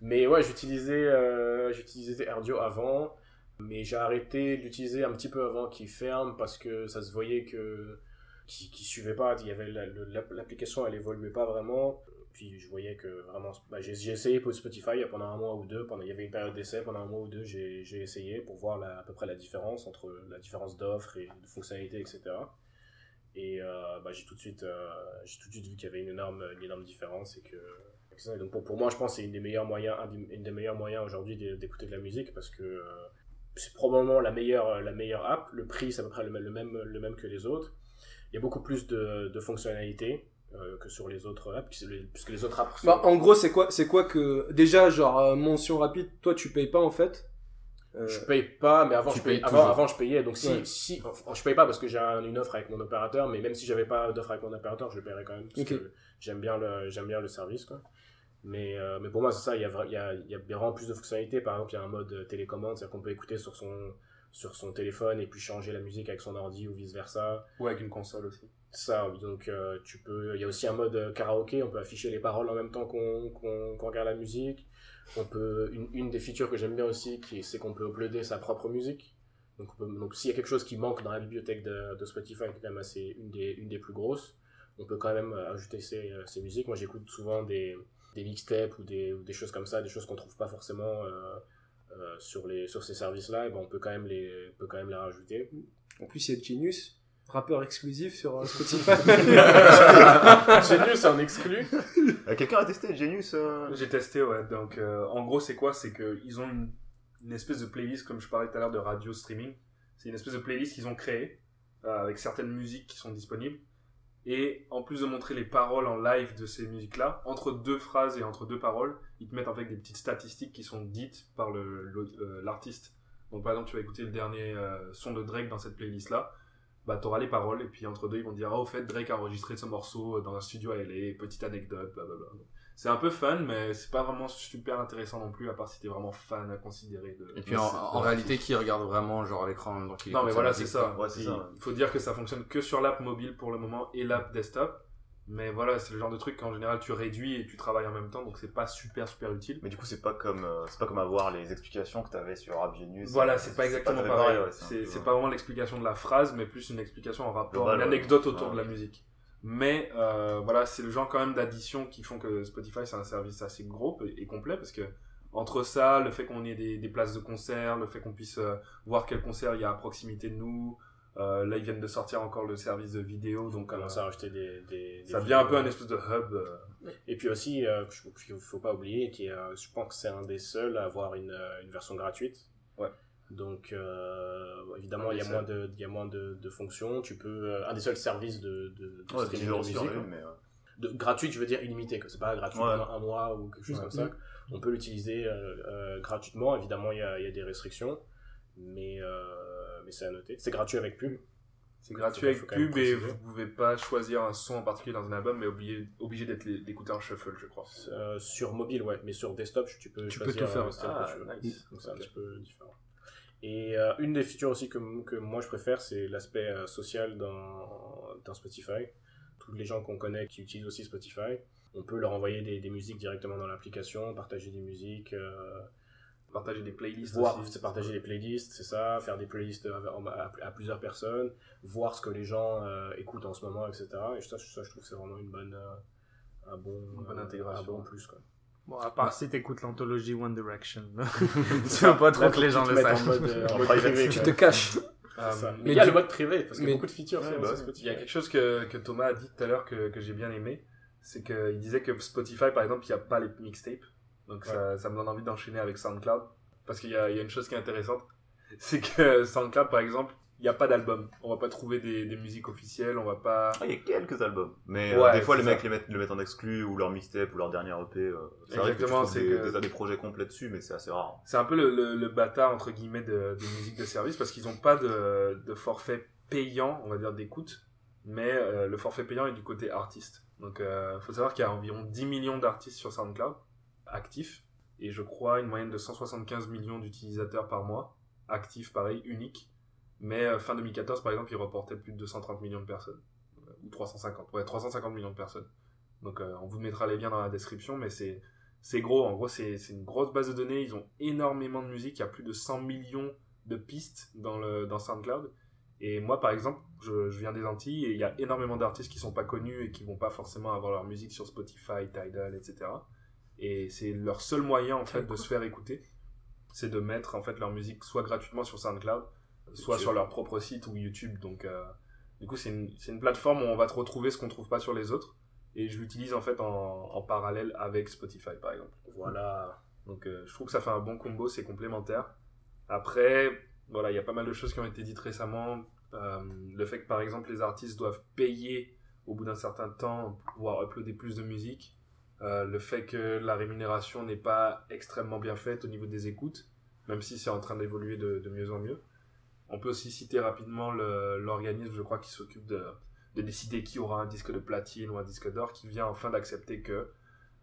Mais ouais, j'utilisais euh, j'utilisais Erdio avant, mais j'ai arrêté de l'utiliser un petit peu avant qu'il ferme parce que ça se voyait que qui suivait pas. Il y avait la- l'application, elle évoluait pas vraiment. Puis je voyais que vraiment, bah, j'ai essayé pour Spotify pendant un mois ou deux. Pendant, il y avait une période d'essai pendant un mois ou deux. J'ai essayé pour voir la- à peu près la différence entre la différence d'offres et de fonctionnalités, etc. Et euh, bah, j'ai tout de suite, euh, j'ai tout de suite vu qu'il y avait une énorme, une énorme différence et que pour, moi, je pense que c'est une des meilleurs moyens, un des, une des meilleurs moyens aujourd'hui d'é- d'écouter de la musique parce que euh, c'est probablement la meilleure, la meilleure app. Le prix, c'est à peu près le, même- que les autres. Il y a beaucoup plus de, fonctionnalités euh, que sur les autres apps, puisque les, autres apps. Bah, en gros, c'est quoi, c'est quoi que déjà genre euh, mention rapide, toi tu payes pas en fait? Euh, Je paye pas, mais avant, je payais, payes avant, avant je payais. Donc si, Ouais. si enfin, je paye pas parce que j'ai un- une offre avec mon opérateur, mais même si j'avais pas d'offre avec mon opérateur, je le paierais quand même parce que j'aime bien le, j'aime bien le service quoi. Mais, euh, mais pour moi, c'est ça, il y, a, y a, y a vraiment plus de fonctionnalités. Par exemple, il y a un mode euh, télécommande, c'est-à-dire qu'on peut écouter sur son, sur son téléphone et puis changer la musique avec son ordi ou vice-versa. Ou avec une console aussi. Ça, donc euh, tu peux. Il y a aussi un mode karaoké, on peut afficher les paroles en même temps qu'on qu'on qu'on regarde la musique. On peut. Une, une des features que j'aime bien aussi, c'est qu'on peut uploader sa propre musique. Donc, s'il y a quelque chose qui manque dans la bibliothèque de, Spotify, qui est quand même une des, une des plus grosses, on peut quand même euh, ajouter ces, euh, musiques. Moi, j'écoute souvent des, des mixtapes ou des, des choses comme ça, des choses qu'on trouve pas forcément euh, sur, les, sur ces services-là, et ben on peut quand même les, peut quand même les rajouter. En plus, il y a Genius, rappeur exclusif sur euh, Spotify. Genius en exclu. Euh, Quelqu'un a testé Genius euh J'ai testé, ouais. Donc, euh, en gros, c'est quoi? C'est qu'ils ont une, une espèce de playlist, comme je parlais tout à l'heure de radio streaming. C'est une espèce de playlist qu'ils ont créée, euh, avec certaines musiques qui sont disponibles. Et en plus de montrer les paroles en live de ces musiques-là, entre deux phrases et entre deux paroles, ils te mettent en fait des petites statistiques qui sont dites par euh, l'artiste. Donc, par exemple, tu vas écouter le dernier euh, son de Drake dans cette playlist-là. Bah, t'auras les paroles, et puis entre deux, ils vont dire, ah, au fait, Drake a enregistré ce morceau dans un studio à LA, petite anecdote, blablabla. C'est un peu fun, mais c'est pas vraiment super intéressant non plus, à part si t'es vraiment fan à considérer de. Et puis en, en réalité, qui regarde vraiment genre à l'écran qu'il Non, mais voilà, c'est ça. Ouais, Il ça. faut dire que ça fonctionne que sur l'app mobile pour le moment et l'app desktop. Mais voilà, c'est le genre de truc qu'en général tu réduis et tu travailles en même temps, donc c'est pas super super utile. Mais du coup, c'est pas comme euh, c'est pas comme avoir les explications que t'avais sur App Genius. Voilà, c'est pas exactement pareil. ouais, c'est peu- c'est pas vraiment l'explication de la phrase, mais plus une explication en rapport, Global, une ouais. anecdote autour de la musique. Mais euh, voilà, c'est le genre quand même d'addition qui font que Spotify c'est un service assez gros et complet parce que entre ça, le fait qu'on ait des, des places de concert, le fait qu'on puisse euh, voir quel concert il y a à proximité de nous, euh, là ils viennent de sortir encore le service de vidéo, donc On euh, commence à rajouter des, des, ça devient un peu un espèce de hub. euh, Et puis aussi, euh, il faut pas oublier, qui je pense que c'est un des seuls à avoir une, une version gratuite. Ouais. Donc, euh, évidemment, il y a moins de, il y a moins de, de fonctions. Tu peux, euh, un des seuls services de, de, de Ouais, streaming de musique, mais. euh, de, gratuite, je veux dire illimité, que c'est pas gratuit Ouais. pendant un mois ou quelque chose comme ça. On peut l'utiliser euh, euh, gratuitement. Évidemment, il y a, il y a des restrictions, mais, euh, mais c'est à noter. C'est gratuit avec pub. C'est gratuit avec pub et vous pouvez pas choisir un son en particulier dans un album, mais obligé, obligé d'être en shuffle, je crois. Euh, sur mobile, ouais, mais sur desktop, tu peux, Tu peux tout faire. euh, Ah, que tu veux. nice. Donc c'est un petit peu différent. Et euh, une des features aussi que, que moi je préfère, c'est l'aspect euh, social dans, dans Spotify. Tous les gens qu'on connaît qui utilisent aussi Spotify, on peut leur envoyer des, des musiques directement dans l'application, partager des musiques, Partager des playlists voir, aussi. c'est partager des playlists, c'est ça, faire des playlists à, à- à plusieurs personnes, voir ce que les gens euh, écoutent en ce moment, etc. Et ça, ça, je trouve que c'est vraiment une bonne, euh, un bon, Une bonne euh, intégration. un bon plus quoi. Bon, à part si t'écoutes l'anthologie One Direction. tu veux pas trop Là, que les gens le sachent. euh, tu te caches. Euh, mais il y a du- le mode privé, parce qu'il y a beaucoup de features Ouais, bah. Il y a quelque chose que, que Thomas a dit tout à l'heure que, que j'ai bien aimé, c'est qu'il disait que Spotify, par exemple, il n'y a pas les mixtapes. Donc ça, ça me donne envie d'enchaîner avec SoundCloud. Parce qu'il y a, il y a une chose qui est intéressante, c'est que SoundCloud, par exemple, il n'y a pas d'album. On va pas trouver des, des musiques officielles, on va pas... Ah, il y a quelques albums. Mais euh, des fois, les ça. mecs les mettent, le mettent en exclu ou leur mixtape ou leur dernière EP. euh, c'est vrai que tu Exactement, c'est des, que- des, des projets complets dessus, mais c'est assez rare. C'est un peu le, le, le bâtard, entre guillemets, de, des musiques de service, parce qu'ils n'ont pas de, de forfait payant, on va dire, d'écoute. Mais euh, le forfait payant est du côté artiste. Donc, il faut savoir qu'il y a environ 10 millions d'artistes sur SoundCloud, actifs. Et je crois une moyenne de 175 millions d'utilisateurs par mois, actifs, pareil, uniques. Mais euh, fin 2014, par exemple, ils reportaient plus de 230 millions de personnes. Euh, Ou 350, ouais, 350 millions de personnes. Donc, euh, on vous mettra les liens dans la description, mais c'est c'est gros. En gros, c'est une grosse base de données. Ils ont énormément de musique. Il y a plus de 100 millions de pistes dans, le, dans SoundCloud. Et moi, par exemple, je, je viens des Antilles et il y a énormément d'artistes qui sont pas connus et qui vont pas forcément avoir leur musique sur Spotify, Tidal, etc. Et c'est leur seul moyen, en fait, de se faire écouter. C'est de mettre, en fait, leur musique soit gratuitement sur SoundCloud, soit sur leur propre site ou YouTube. Donc, euh, du coup, c'est une, c'est une plateforme où on va te retrouver ce qu'on trouve pas sur les autres. et je l'utilise en fait en, en parallèle avec Spotify par exemple. Voilà. Donc euh, je trouve que ça fait un bon combo, c'est complémentaire. Après, voilà, il y a pas mal de choses qui ont été dites récemment. Euh, le fait que par exemple les artistes doivent payer au bout d'un certain temps pour pouvoir uploader plus de musique. Euh, le fait que la rémunération n'est pas extrêmement bien faite au niveau des écoutes, même si c'est en train d'évoluer de, de mieux en mieux. On peut aussi citer rapidement l'organisme, je crois, qui s'occupe de, de décider qui aura un disque de platine ou un disque d'or, qui vient enfin d'accepter que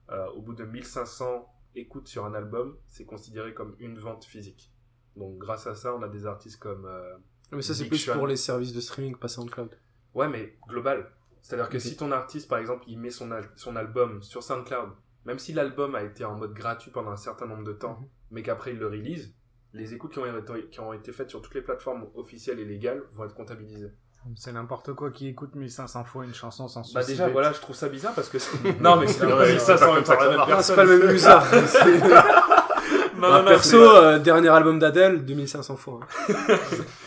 euh, au bout de 1500 écoutes sur un album, c'est considéré comme une vente physique. Donc grâce à ça, on a des artistes comme... euh, Mais ça, c'est plus Sean. pour les services de streaming, pas SoundCloud. Ouais, mais global. C'est-à-dire que si ton artiste, par exemple, il met son, al- son album sur SoundCloud, même si l'album a été en mode gratuit pendant un certain nombre de temps, Mhm. mais qu'après il le release, les écoutes qui ont, été, qui ont été faites sur toutes les plateformes officielles et légales vont être comptabilisées. C'est n'importe quoi qui écoute 1500 fois une chanson sans Bah déjà, voilà, je trouve ça bizarre parce que... non, mais c'est pas personne. c'est pas le même usage. Non, non, perso, euh, dernier album d'Adèle, 2500 fois. hein.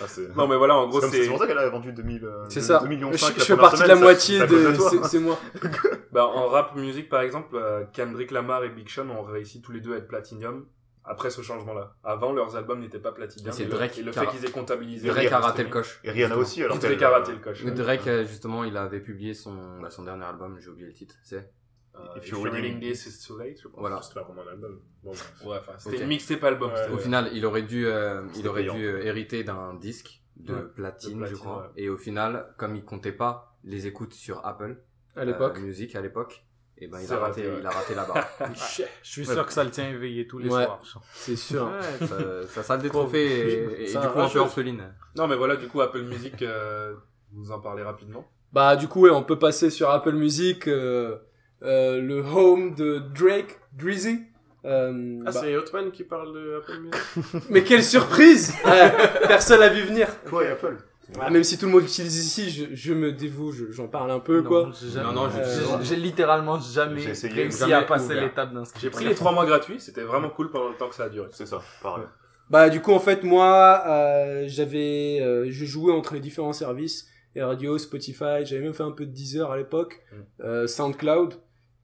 Ah, c'est- Non, mais voilà, en c'est gros, comme- c'est... c'est pour ça qu'elle a vendu 2000, euh, C'est 2 ça. 2 millions Je, 5 je la fais première partie de la semaine, moitié c'est- c'est à cause de. toi. c'est- C'est moi. Bah, en rap musique, par exemple, euh, Kendrick Lamar et Big Sean ont réussi tous les deux à être platinum après ce changement-là. Avant, leurs albums n'étaient pas platinum. Et c'est et le- Drake Et le qui fait a- qu'ils aient comptabilisé. Drake a raté le coche. Et Rihanna aussi, alors Drake a raté le coche. Mais Drake, euh, justement, il avait publié son, bah, son dernier album, j'ai oublié le titre, c'est Euh, If If you're reading- reading this, it's too late, je pense. Voilà. C'était pas vraiment un album. Bon, Ouais, enfin, c'était Ok. une mixtape album. Ouais, Au final, il aurait dû, euh, il aurait payant. dû euh, hériter d'un disque de Ouais, platine, de platine, je crois. ouais. Et au final, comme il comptait pas les écoutes sur Apple À l'époque. euh, Music à l'époque, et ben il a raté, il a raté la barre. Je suis sûr que ça le tient éveillé tous les Ouais. soirs. C'est sûr. Ouais, ça, ça sale des trophées et, et Ça du coup un peu orpheline. Non, mais voilà, du coup, Apple Music, euh, vous en parlez rapidement. Bah du coup ouais, on peut passer sur Apple Music, euh, le home de Drake, Drizzy. Euh, Ah, bah- c'est Hotman qui parle de Apple Music Mais quelle surprise Personne l'a vu venir. Et Apple. Ah, même si tout le monde l'utilise ici, je, je me dévoue, je- j'en parle un peu quoi. jamais- Non, non, je- Euh, j'ai- j'ai littéralement jamais essayé, réussi jamais à passer l'étape d'inscription. J'ai pris les trois mois gratuits, c'était vraiment cool pendant le temps que ça a duré. C'est ça, pareil. Bah du coup en fait moi euh, j'avais euh, je jouais entre les différents services radio Spotify j'avais même fait un peu de Deezer à l'époque Mm. euh, SoundCloud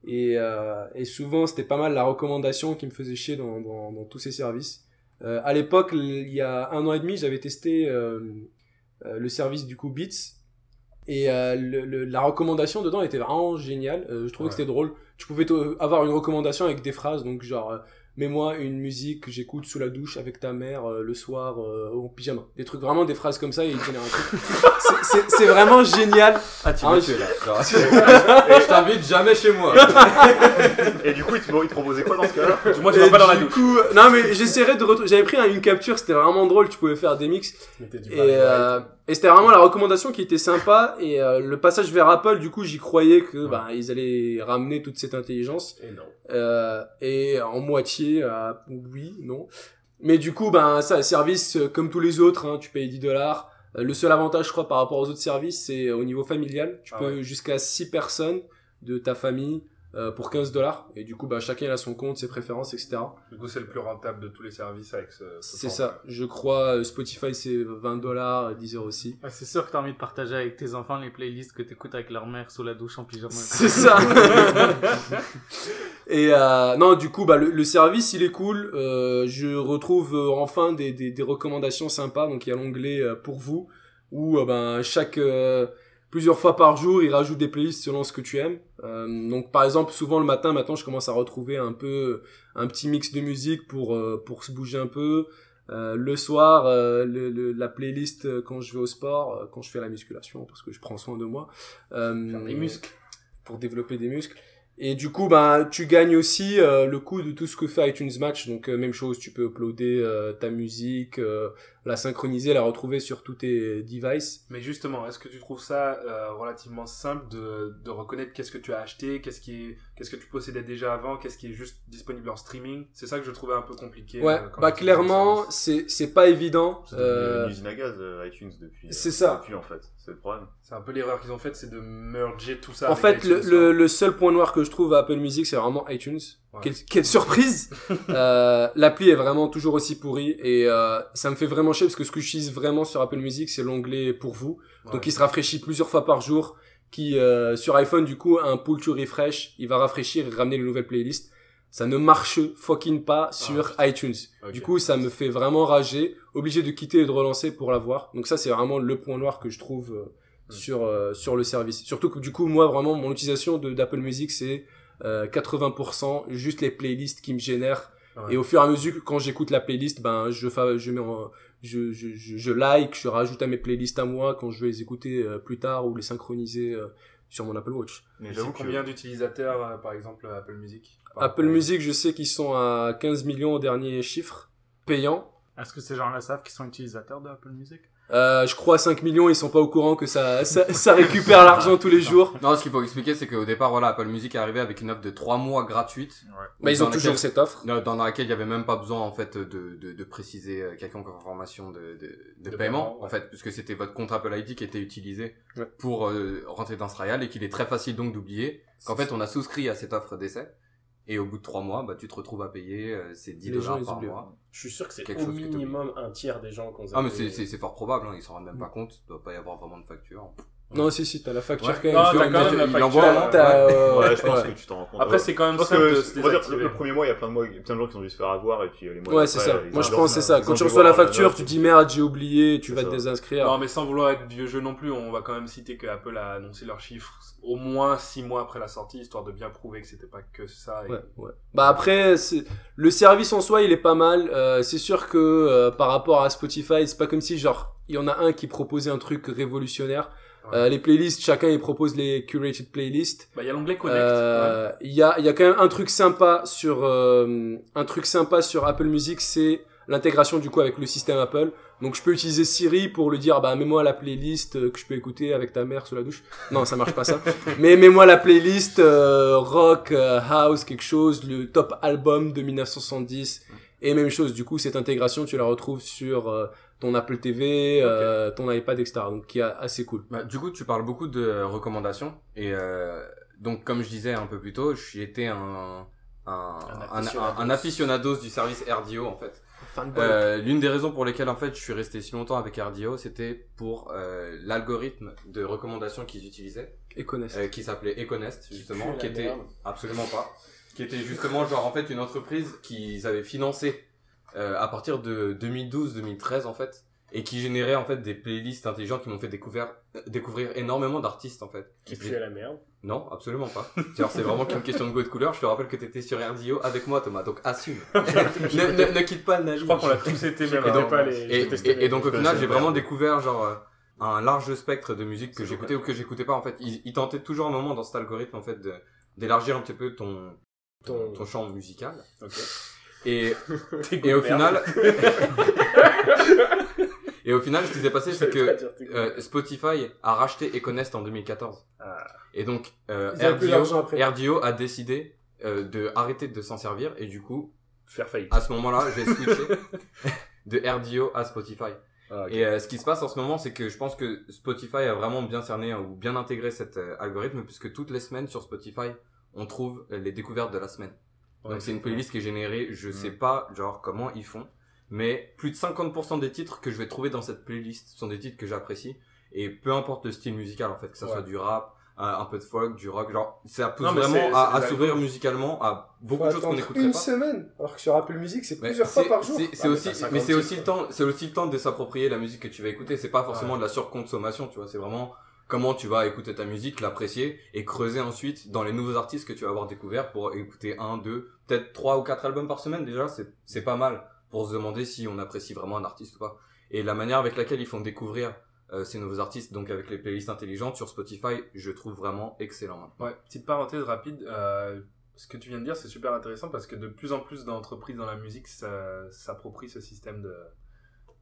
et, euh, et souvent c'était pas mal la recommandation qui me faisait chier dans, dans, dans tous ces services. Euh, à l'époque il y a un an et demi j'avais testé euh, euh, le service du coup Beats. Et euh, le, le- la recommandation dedans était vraiment géniale. Euh, je trouvais que c'était drôle. Tu pouvais avoir une recommandation avec des phrases donc genre euh, mets-moi une musique que j'écoute sous la douche avec ta mère euh, le soir euh, en pyjama. Des trucs vraiment des phrases comme ça et il génère un truc. C'est- vraiment génial. Ah tu Ah, je- tues là. Genre, je t'invite jamais chez moi. Et du coup, il te, il te proposait quoi dans ce cas-là? Moi, Et vas pas dans la du douche. coup, non mais j'essaierai de retrouver. J'avais pris un- une capture, c'était vraiment drôle. Tu pouvais faire des mix du et, euh, et c'était vraiment la recommandation qui était sympa et euh, le passage vers Apple. Du coup, j'y croyais que bah ils allaient ramener toute cette intelligence. Et non. Euh, et en moitié, euh, oui, non. Mais du coup, ben, ça, service euh, comme tous les autres, hein, tu payes 10 dollars. Le seul avantage, je crois, par rapport aux autres services, c'est au niveau familial. Tu Ah peux jusqu'à 6 personnes de ta famille euh, pour 15 dollars. Et du coup, bah, chacun il a son compte, ses préférences, etc. Du coup, c'est le plus rentable de tous les services avec ce. ce C'est ça. Je crois, euh, Spotify, c'est 20 dollars, Deezer aussi. Ouais, c'est sûr que t'as envie de partager avec tes enfants les playlists que t'écoutes avec leur mère sous la douche en pyjama. C'est ça. et euh, non, du coup, bah le, le service il est cool. Euh, je retrouve euh, enfin des, des, des recommandations sympas. Donc il y a l'onglet euh, pour vous où euh, ben chaque euh, plusieurs fois par jour il rajoute des playlists selon ce que tu aimes. Euh, donc par exemple souvent le matin maintenant je commence à retrouver un peu un petit mix de musique pour euh, pour se bouger un peu. Euh, le soir, euh, le, le- la playlist euh, quand je vais au sport, quand je fais la musculation, parce que je prends soin de moi. Euh, des muscles. pour développer des muscles. Et du coup, bah, tu gagnes aussi euh, le coût de tout ce que fait iTunes Match. Donc, même chose, tu peux uploader euh, ta musique, euh, la synchroniser, la retrouver sur tous tes devices. Mais justement, est-ce que tu trouves ça euh, relativement simple de, de reconnaître qu'est-ce que tu as acheté, qu'est-ce qui est, qu'est-ce que tu possédais déjà avant, qu'est-ce qui est juste disponible en streaming? C'est ça que je trouvais un peu compliqué. Ouais, euh, quand bah clairement, service. c'est c'est pas évident. C'est Euh, une usine à gaz, euh, iTunes, depuis. euh, c'est ça. Depuis, en fait. C'est le problème. c'est un peu l'erreur qu'ils ont faite, c'est de merger tout ça. en avec fait, le, iTunes, le, hein. le seul point noir que je trouve à Apple Music, c'est vraiment iTunes. Ouais. Quelle, quelle surprise euh, L'appli est vraiment toujours aussi pourrie et euh, ça me fait vraiment chier parce que ce que j'utilise vraiment sur Apple Music, c'est l'onglet pour vous. Ouais. Donc il se rafraîchit plusieurs fois par jour. qui euh, sur iPhone du coup un pull to refresh, il va rafraîchir et ramener les nouvelles playlists. Ça ne marche fucking pas sur iTunes. Du coup, ça me fait vraiment rager, obligé de quitter et de relancer pour l'avoir. Donc ça, c'est vraiment le point noir que je trouve euh, Hmm. sur euh, sur le service. Surtout que du coup, moi vraiment, mon utilisation de d'Apple Music, c'est euh, 80% juste les playlists qui me génèrent. Ouais. Et au fur et à mesure que quand j'écoute la playlist, ben je je mets en- je, je, je, je like, je rajoute à mes playlists à moi quand je vais les écouter euh, plus tard ou les synchroniser euh, sur mon Apple Watch. Mais j'avoue que combien d'utilisateurs, euh, par exemple, Apple Music? Apple Music, je sais qu'ils sont à 15 millions au dernier chiffre payant. Est-ce que ces gens-là savent qu'ils sont utilisateurs de Apple Music? Euh, je crois 5 millions, ils sont pas au courant que ça, ça, ça récupère l'argent tous les jours. Non, ce qu'il faut expliquer, c'est qu'au départ, voilà, Apple Music est arrivé avec une offre de 3 mois gratuite. Bah, ils ont toujours laquelle- cette offre. Dans, laquelle il y avait même pas besoin, en fait, de, de, de préciser euh, quelconque information de, de, de, De paiement, paiement, ouais. en fait, puisque c'était votre compte Apple ID qui était utilisé Ouais. pour euh, rentrer dans ce trial et qu'il est très facile donc d'oublier qu'en fait, on a souscrit à cette offre d'essai. Et au bout de 3 mois, bah, tu te retrouves à payer euh, ces 10 Les dollars par oublient. mois. Je suis sûr que c'est Quelque au chose minimum un tiers des gens qu'on Ah, mais c'est, fort probable, hein, ils s'en rendent même pas compte, il doit pas y avoir vraiment de facture. Non, si, si, t'as la facture Ouais. quand même. Non, Tu t'as quand même la il facture. euh, Ouais, je pense ouais. que tu t'en rends compte. Après, c'est quand même simple de que, se désactiver. le premier mois, il y a plein de mois, plein de gens qui ont dû se faire avoir, et puis euh, les mois Ouais, c'est ça. Moi, je pense que c'est ça. Quand tu reçois la voir facture, tu dis merde, j'ai oublié, tu vas te désinscrire. Non, mais sans vouloir être vieux jeu non plus, on va quand même citer que Apple a annoncé leurs chiffres au moins 6 mois après la sortie, histoire de bien prouver que c'était pas que ça. et- Ouais, ouais. Bah après, c'est- le service en soi, il est pas mal. Euh, c'est sûr que euh, par rapport à Spotify, c'est pas comme si genre il y en a un qui proposait un truc révolutionnaire. Ouais. Euh, les playlists, chacun il propose les curated playlists. Bah, il y a l'onglet Connect. Euh, Il y a il y a quand même un truc sympa sur euh, un truc sympa sur Apple Music, c'est l'intégration du coup avec le système Apple. Donc je peux utiliser Siri pour lui dire bah mets-moi la playlist euh, que je peux écouter avec ta mère sous la douche. Non, ça marche pas ça. Mais mets-moi la playlist euh, rock, euh, house, quelque chose, le top album de 1970 et même chose du coup cette intégration tu la retrouves sur euh, ton Apple TV, euh, ton iPad etc. Donc qui est assez cool. Bah, du coup, tu parles beaucoup de recommandations et euh, donc comme je disais un peu plus tôt, été un un, un, aficionados. un- un aficionados du service RDO en fait. Euh, L'une des raisons pour lesquelles en fait je suis resté si longtemps avec RDO, c'était pour euh, l'algorithme de recommandation qu'ils utilisaient, connaissent. euh, qui s'appelait Econest justement, qui était merde. absolument pas, qui était justement genre en fait une entreprise qu'ils avaient financée à partir de 2012-2013 en fait et qui générait en fait des playlists intelligentes qui m'ont fait découvrir euh, découvrir énormément d'artistes en fait. Qui J'ai- pue à la merde. Non, absolument pas. C'est vraiment qu'une question de goût et de couleur. Je te rappelle que t'étais sur RDO avec moi Thomas, donc assume. ne, ne, ne quitte pas le navire. Je crois qu'on l'a tous été même. Et donc- pas les- Et, et- et donc au final, j'ai vraiment découvert genre euh, un large spectre de musique que j'écoutais ou que j'écoutais pas en fait. Il, il tentait toujours un moment dans cet algorithme en fait d'élargir un petit peu ton Ton- ton champ musical. Ok. Et et au final et au final, ce qui s'est passé, c'est que euh. Spotify a racheté Econest en 2014. Ah. Et donc euh, RDO. RDO a décidé euh, de arrêter de s'en servir et du coup Faire faillite. à ce moment-là, j'ai switché de RDO à Spotify. Ah. Et euh, ce qui se passe en ce moment, c'est que je pense que Spotify a vraiment bien cerné hein, ou bien intégré cet euh, algorithme, puisque toutes les semaines sur Spotify, on trouve euh, les découvertes de la semaine. Ouais, Donc c'est une playlist qui est générée, je sais pas genre comment ils font, mais plus de 50% des titres que je vais trouver dans cette playlist sont des titres que j'apprécie, et peu importe le style musical en fait, que ça Ouais. soit du rap, un, peu de folk, du rock, genre ça pousse Non, vraiment à, à s'ouvrir musicalement à beaucoup de choses qu'on n'écouterait une pas. semaine, alors que sur Apple Music c'est plusieurs fois par jour. c'est- Ah, aussi, t'as 50 mais c'est aussi le temps, c'est aussi le temps de s'approprier la musique que tu vas écouter. C'est pas forcément Ouais. de la surconsommation, tu vois. C'est vraiment comment tu vas écouter ta musique, l'apprécier et creuser ensuite dans les nouveaux artistes que tu vas avoir découverts pour écouter un, deux, peut-être trois ou quatre albums par semaine déjà. C'est, pas mal pour se demander si on apprécie vraiment un artiste ou pas. Et la manière avec laquelle ils font découvrir euh, ces nouveaux artistes, donc avec les playlists intelligentes sur Spotify, je trouve vraiment excellent. maintenant. Ouais, petite parenthèse rapide. euh, ce que tu viens de dire, c'est super intéressant parce que de plus en plus d'entreprises dans la musique s'approprient ce système de,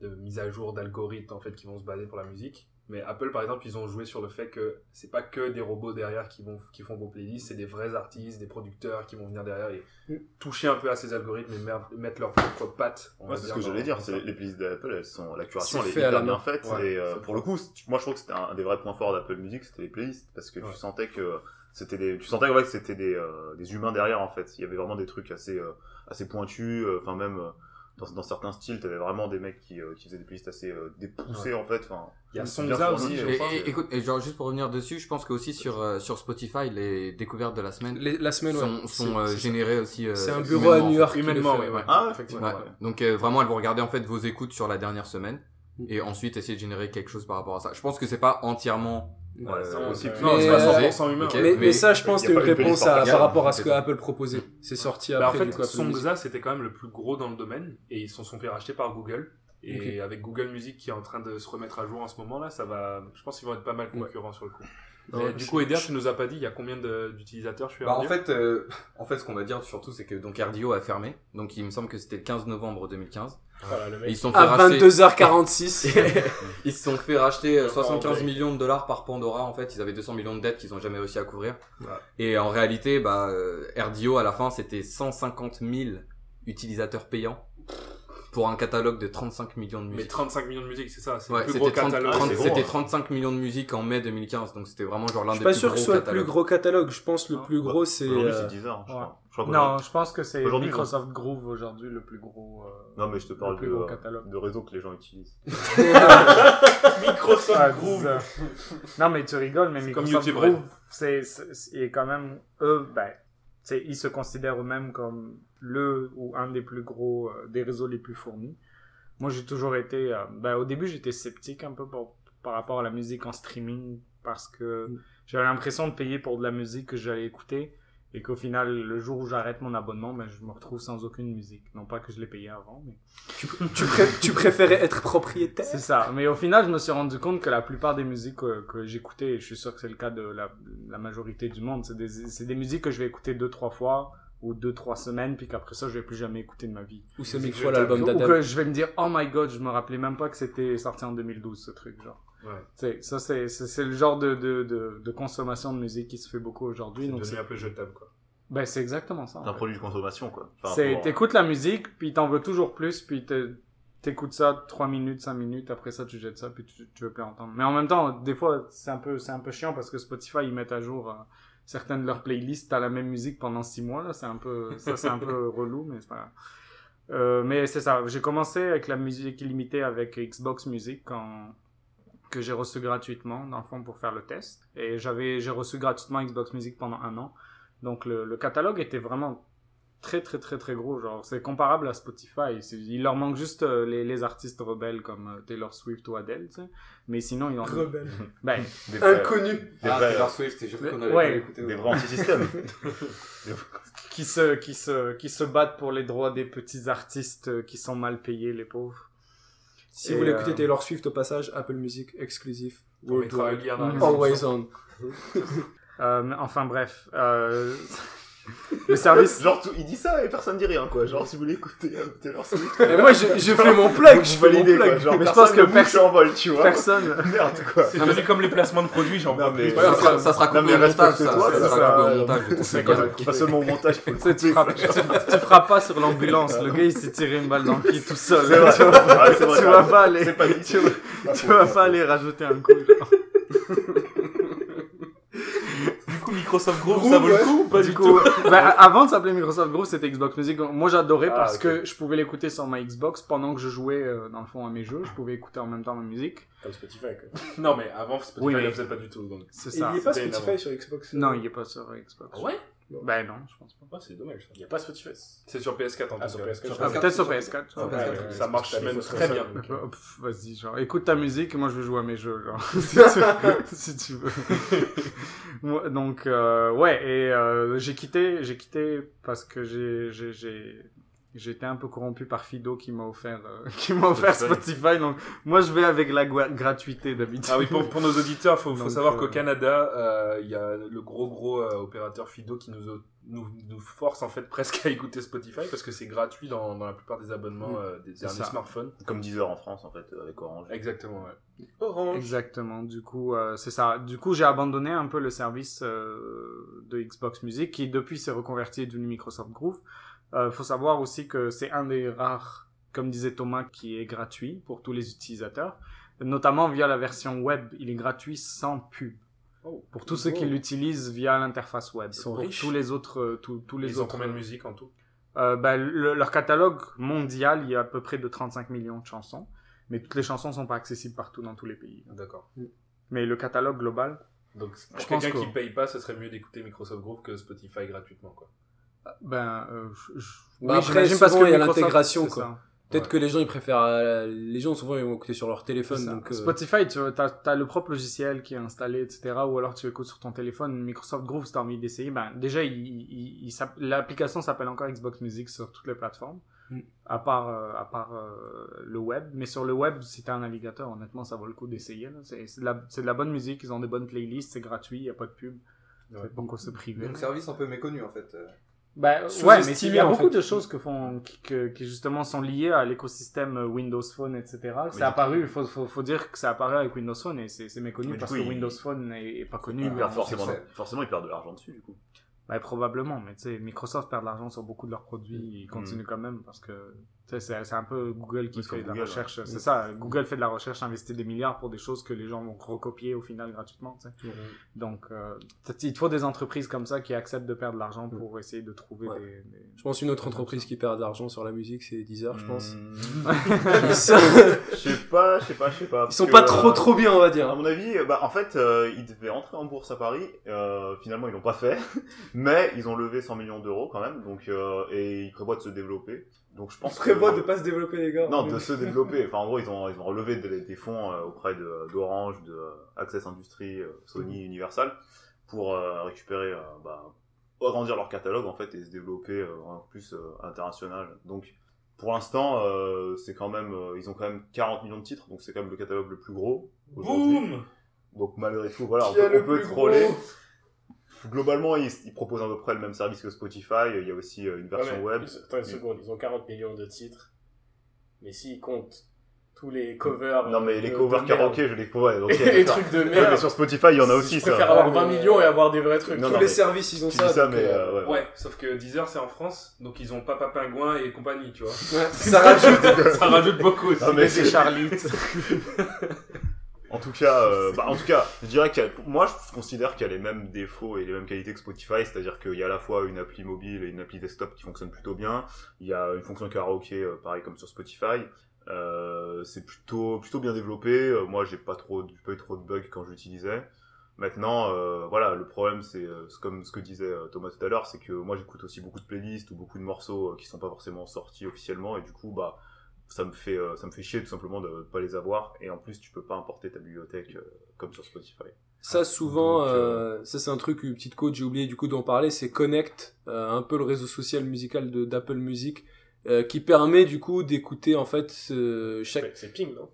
de mise à jour d'algorithmes en fait qui vont se baser pour la musique. Mais Apple, par exemple, ils ont joué sur le fait que c'est pas que des robots derrière qui vont qui font vos playlists, c'est des vrais artistes, des producteurs qui vont venir derrière et Mm. toucher un peu à ces algorithmes et mettre leur propre patte. on Ouais, c'est ce que j'allais dire. Les, playlists d'Apple, elles sont, la curation, C'est elle est hyper la bien faite. Ouais, et euh, c'est pour le coup, moi, je trouve que c'était un, un des vrais points forts d'Apple Music, c'était les playlists. Parce que Ouais. tu sentais que c'était des, tu sentais ouais, que c'était des, euh, des humains derrière, en fait. Il y avait vraiment des trucs assez, euh, assez pointus. euh, Enfin, même, euh, dans, dans certains styles, t'avais vraiment des mecs qui, euh, qui faisaient des playlists assez euh, dépoussées en fait. Enfin, Il y a fournies, aussi, je je Et, crois. et- écoute, et genre juste pour revenir dessus, je pense que aussi sur euh, sur Spotify, les découvertes de la semaine Les- la semaine, ouais. sont, C'est- sont euh, générées aussi. euh, C'est un bureau à New. York. Humainement, fait, ouais, ouais. Ah ouais effectivement. Ouais. Ouais. Donc euh, vraiment, elles vont regarder en fait vos écoutes sur la dernière semaine Mm. et ensuite essayer de générer quelque chose par rapport à ça. Je pense que c'est pas entièrement Ouais, c'est Ouais, impossible. Non, c'est Mais, pas 100% humain. ok. ouais. Mais, Mais mais ça, je pense, c'est une réponse à, par rapport à ce que. Apple proposait. C'est sorti Bah, en après. fait, Apple Music. Songza, c'était quand même le plus gros dans le domaine et ils se sont fait racheter par Google. Et avec Google Music qui est en train de se remettre à jour en ce moment là, ça va. Je pense qu'ils vont être pas mal concurrents sur le coup. Non, du coup, Eder, tu nous as pas dit il y a combien d'utilisateurs je suis Bah, en fait, euh, en fait, ce qu'on va dire surtout, c'est que donc RDO a fermé. Donc, il me semble que c'était le 15 novembre 2015. Voilà, le Et mec. ils se sont fait à racheter. 22h46. ils se sont fait racheter euh, Encore en 75 paye. millions de dollars par Pandora. En fait, ils avaient 200 millions de dettes qu'ils ont jamais réussi à couvrir. Ouais. Et en réalité, bah, euh, RDO à la fin, c'était 150 000 utilisateurs payants pour un catalogue de 35 millions de Mais musiques. 35 millions de musique, c'est ça, c'est Ouais, le plus c'était gros 30 catalogue. 30 c'est gros, c'était hein. 35 millions de musiques en mai 2015. Donc, c'était vraiment genre l'un Je des suis pas plus sûr gros que ce soit le plus catalogues. gros catalogue. Je pense le Non. plus gros, c'est. Aujourd'hui, euh, c'est 10 heures, je ouais. crois. Je crois Non, je pense que c'est Aujourd'hui, Microsoft Groove aujourd'hui le plus gros. euh, Non, mais je te le parle plus de, gros euh, catalogue. de réseaux que les gens utilisent. Microsoft Ah, Groove. non, mais tu rigoles, mais Microsoft. Groove, c'est, quand même, eux, ben, ils se considèrent eux-mêmes comme le ou un des plus gros, euh, des réseaux les plus fournis. Moi, j'ai toujours été, euh, ben, au début, j'étais sceptique un peu pour, par rapport à la musique en streaming parce que Mm. j'avais l'impression de payer pour de la musique que j'allais écouter et qu'au final, le jour où j'arrête mon abonnement, ben, je me retrouve sans aucune musique. Non pas que je l'ai payé avant, mais tu, pré- tu préférais être propriétaire? C'est ça. Mais au final, je me suis rendu compte que la plupart des musiques que, que j'écoutais, et je suis sûr que c'est le cas de la, la majorité du monde, c'est des, c'est des musiques que je vais écouter deux, trois fois ou deux, trois semaines, puis qu'après ça, je vais plus jamais écouter de ma vie. Ou c'est mille que fois l'album Ou d'Adam que je vais me dire, oh my god, je me rappelais même pas que c'était sorti en 2012, ce truc, genre. Ouais. Ça, c'est, c'est, le genre de, de, de, de consommation de musique qui se fait beaucoup aujourd'hui. C'est Donc, devenu c'est, un peu jetable, quoi. ben, c'est exactement ça. C'est un fait. produit de consommation, quoi. Enfin, C'est, pour- t'écoutes la musique, puis t'en veux toujours plus, puis te- t'écoutes ça 3 minutes, 5 minutes, après ça tu jettes ça, puis tu, tu veux plus entendre. Mais en même temps, des fois, c'est un peu, c'est un peu chiant parce que Spotify, ils mettent à jour euh, certaines de leurs playlists à la même musique pendant 6 mois, là, c'est un peu, ça c'est un peu relou, mais c'est pas grave. Euh, mais c'est ça, j'ai commencé avec la musique illimitée avec Xbox Music quand, que j'ai reçu gratuitement, dans le fond, pour faire le test. Et j'avais, j'ai reçu gratuitement Xbox Music pendant un an. Donc le, le catalogue était vraiment très très très très gros genre c'est comparable à Spotify C'est- il leur manque juste euh, les, les artistes rebelles comme euh, Taylor Swift ou Adele tu sais mais sinon ils ont Rebelle. ben Des vrais, Inconnu. des Ah, Taylor Swift, et je Mais- qu'on avait ouais. écouté. des vrais anti-systèmes. qui se qui se qui se battent pour les droits des petits artistes euh, qui sont mal payés les pauvres Si Et, vous voulez euh, écouter Taylor Swift au passage, Apple Music exclusif. Always on. Euh, enfin bref euh, le service Genre, tout- il dit ça et personne dit rien, quoi. Genre, si vous voulez écouter euh, Taylor Swift. Et moi, je, je fais mon plug, je fais mon validez, quoi. plug. Genre, Mais je personne pense que ne personne- en vol, tu vois. personne Merde, quoi. C'est devenu comme les placements de produits, j'en Non, vois mais- plus. Ouais, ça, sera, ça sera Non, coupé mais au montage, ça. respecte-toi, Ça ça, sera ça, coupé au montage. C'est manière. pas, seulement au montage, il faut le Tu sais, tu, couper. frappes, tu, tu frappes pas sur l'ambulance. Le gars, il s'est tiré une balle dans le pied tout seul. C'est vrai. Tu vas, Ouais, c'est vrai, tu t'as vas raison. pas aller, C'est pas dit. tu, vas- tu vas pas aller rajouter un coup. genre. Microsoft Groove, Groove, ça vaut ouais. le coup ou pas Du du coup, tout ben, avant de s'appeler Microsoft Groove, c'était Xbox Music. Moi, j'adorais Ah, parce que je pouvais l'écouter sur ma Xbox pendant que je jouais, euh, dans le fond, à mes jeux. Je pouvais écouter en même temps ma musique. Comme Spotify, quoi. Non, mais avant, Spotify Oui, ne mais- le faisait pas du tout. Donc... C'est Il ça. n'y a pas Spotify sur Xbox. Non, il est pas sur Xbox. ouais? Ben non, je pense pas. Ah, c'est dommage ça. Il n'y a pas Spotify. C'est sur PS4 en Ah, tout sur cas. PS4. Ah, peut-être sur PS4. Ah, ouais. ouais, ouais, ouais, ça marche même très bien. pff, Vas-y, genre, écoute ta musique et moi je vais jouer à mes jeux, genre, si, tu, si tu veux. Donc, euh, ouais, et euh, j'ai quitté, j'ai quitté parce que j'ai, été un peu corrompu par Fido qui m'a offert, euh, qui m'a offert Spotify. Spotify. Donc, moi je vais avec la gratuité d'habitude. Ah oui, pour, pour nos auditeurs, faut, faut Donc, savoir euh, qu'au Canada, euh, il y a le gros gros euh, opérateur Fido qui nous, nous, nous force en fait presque à écouter Spotify parce que c'est gratuit dans, dans la plupart des abonnements des derniers smartphones. Comme Deezer en France, en fait, avec Orange. Exactement, ouais. Orange. Exactement. Du coup, euh, c'est ça. Du coup, j'ai abandonné un peu le service euh, de Xbox Music qui depuis s'est reconverti et est devenu Microsoft Groove. Euh, faut savoir aussi que c'est un des rares, comme disait Thomas, qui est gratuit pour tous les utilisateurs, notamment via la version web. Il est gratuit sans pub. Oh. Pour tous ceux qui Oh. l'utilisent via l'interface web. Ils sont pour riches. tous les autres, euh, tous, tous les Ils ont autres. combien de musique en tout? Euh, ben, le- leur catalogue mondial, il y a à peu près de 35 millions de chansons. Mais toutes les chansons sont pas accessibles partout dans tous les pays. D'accord. Mais le catalogue global, Donc, pour Je quelqu'un que- qui paye pas, ce serait mieux d'écouter Microsoft Groove que Spotify gratuitement, quoi. Ben, euh, je- je- Bah après, j'imagine parce souvent, que il y a l'intégration, quoi. Peut-être Ouais. que les gens ils préfèrent. euh, les gens souvent ils vont écouter sur leur téléphone. Donc, euh, Spotify, tu as, le propre logiciel qui est installé, etc. Ou alors tu écoutes sur ton téléphone. Microsoft Groove, si tu as envie d'essayer, ben, déjà, l'application s'appelle encore Xbox Music sur toutes les plateformes. Mm. À part, euh, à part euh, le web. Mais sur le web, si tu as un navigateur, honnêtement, ça vaut le coup d'essayer. C'est c'est de, la- c'est de la bonne musique, ils ont des bonnes playlists, c'est gratuit, il n'y a pas de pub. Ouais. C'est pourquoi se priver. Donc service un peu méconnu en fait. Bah, ouais, mais il y a beaucoup fait. de choses que font, qui, que- qui justement sont liées à l'écosystème euh, Windows Phone, etc. C'est apparu, il faut, faut, faut dire que ça apparaît avec Windows Phone et c'est méconnu parce coup, que il- Windows Phone est, est pas connu. Perdent on- forcément, forcément, ils perdent de l'argent dessus, du coup. Bah, probablement, mais tu sais, Microsoft perd de l'argent sur beaucoup de leurs produits, ils continuent Mm. quand même parce que c'est c'est un peu Google qui Oui, fait de la Google, recherche. ouais. C'est ça, Google fait de la recherche, investit des milliards pour des choses que les gens vont recopier au final gratuitement. tu sais. Donc, euh, il te faut des entreprises comme ça qui acceptent de perdre de l'argent pour essayer de trouver Ouais. des, des- Je pense une autre entreprise qui perd de l'argent sur la musique, c'est Deezer, je pense. Hmm. Sont, Je sais pas, je sais pas, je sais pas. ils sont que, pas trop euh, trop bien, on va À dire. mon avis, euh, bah, en fait, euh, ils devaient entrer en bourse à Paris. Euh, finalement, ils l'ont pas fait, mais ils ont levé 100 millions d'euros quand même. Donc, euh, et ils prévoient de se développer. Donc, je pense. Ils prévoient que- de pas se développer, les gars. Non, de se développer. Enfin, en gros, ils ont, ils ont relevé des, des fonds euh, auprès de- d'Orange, de, Access Industries, euh, Sony, Universal, pour euh, récupérer, bah, agrandir leur catalogue en fait et se développer en plus international. Donc, pour l'instant, c'est quand même, ils ont quand même 40 millions de titres, donc c'est quand même le catalogue le plus gros. Boum Donc malgré tout, voilà, on peut, on peut troller. gros? Globalement, ils, ils proposent à peu près le même service que Spotify. Il y a aussi euh, une version Ouais, web. ils- Attends une seconde, ils ont 40 millions de titres. Mais s'ils comptent tous les covers. Non, mais euh, les covers karaoké, je les connais. donc, Et les trucs de Ouais, merde. mais sur Spotify, il y en a aussi Je ça. préfère avoir Ouais, 20 mais- millions et avoir des vrais trucs. Non, Tous non, les services, ils ont ça. ça, mais euh, ouais. Ouais, sauf que Deezer c'est en France, donc ils ont Papa Pingouin et compagnie, tu vois. ouais, ça rajoute. Ça rajoute beaucoup aussi. Non, mais c'est Charlitte. En tout cas, euh, bah, en tout cas, je dirais que moi, je considère qu'il y a les mêmes défauts et les mêmes qualités que Spotify, c'est-à-dire qu'il y a à la fois une appli mobile et une appli desktop qui fonctionne plutôt bien. Il y a une fonction karaoké, euh, pareil comme sur Spotify. Euh, c'est plutôt bien développé. Moi, j'ai pas eu trop de bugs quand j'utilisais. Maintenant, voilà, le problème, c'est comme ce que disait Thomas tout à l'heure, c'est que moi, j'écoute aussi beaucoup de playlists ou beaucoup de morceaux qui sont pas forcément sortis officiellement, et du coup, bah, ça me fait euh, ça me fait chier tout simplement de, pas les avoir et en plus tu peux pas importer ta bibliothèque euh, comme sur Spotify Ça, souvent, Donc, euh, ça c'est un truc, une petite code, j'ai oublié du coup d'en parler, c'est Connect, euh, un peu le réseau social musical de d'Apple Music, euh, qui permet du coup d'écouter en fait chaque... C'est Ping, non?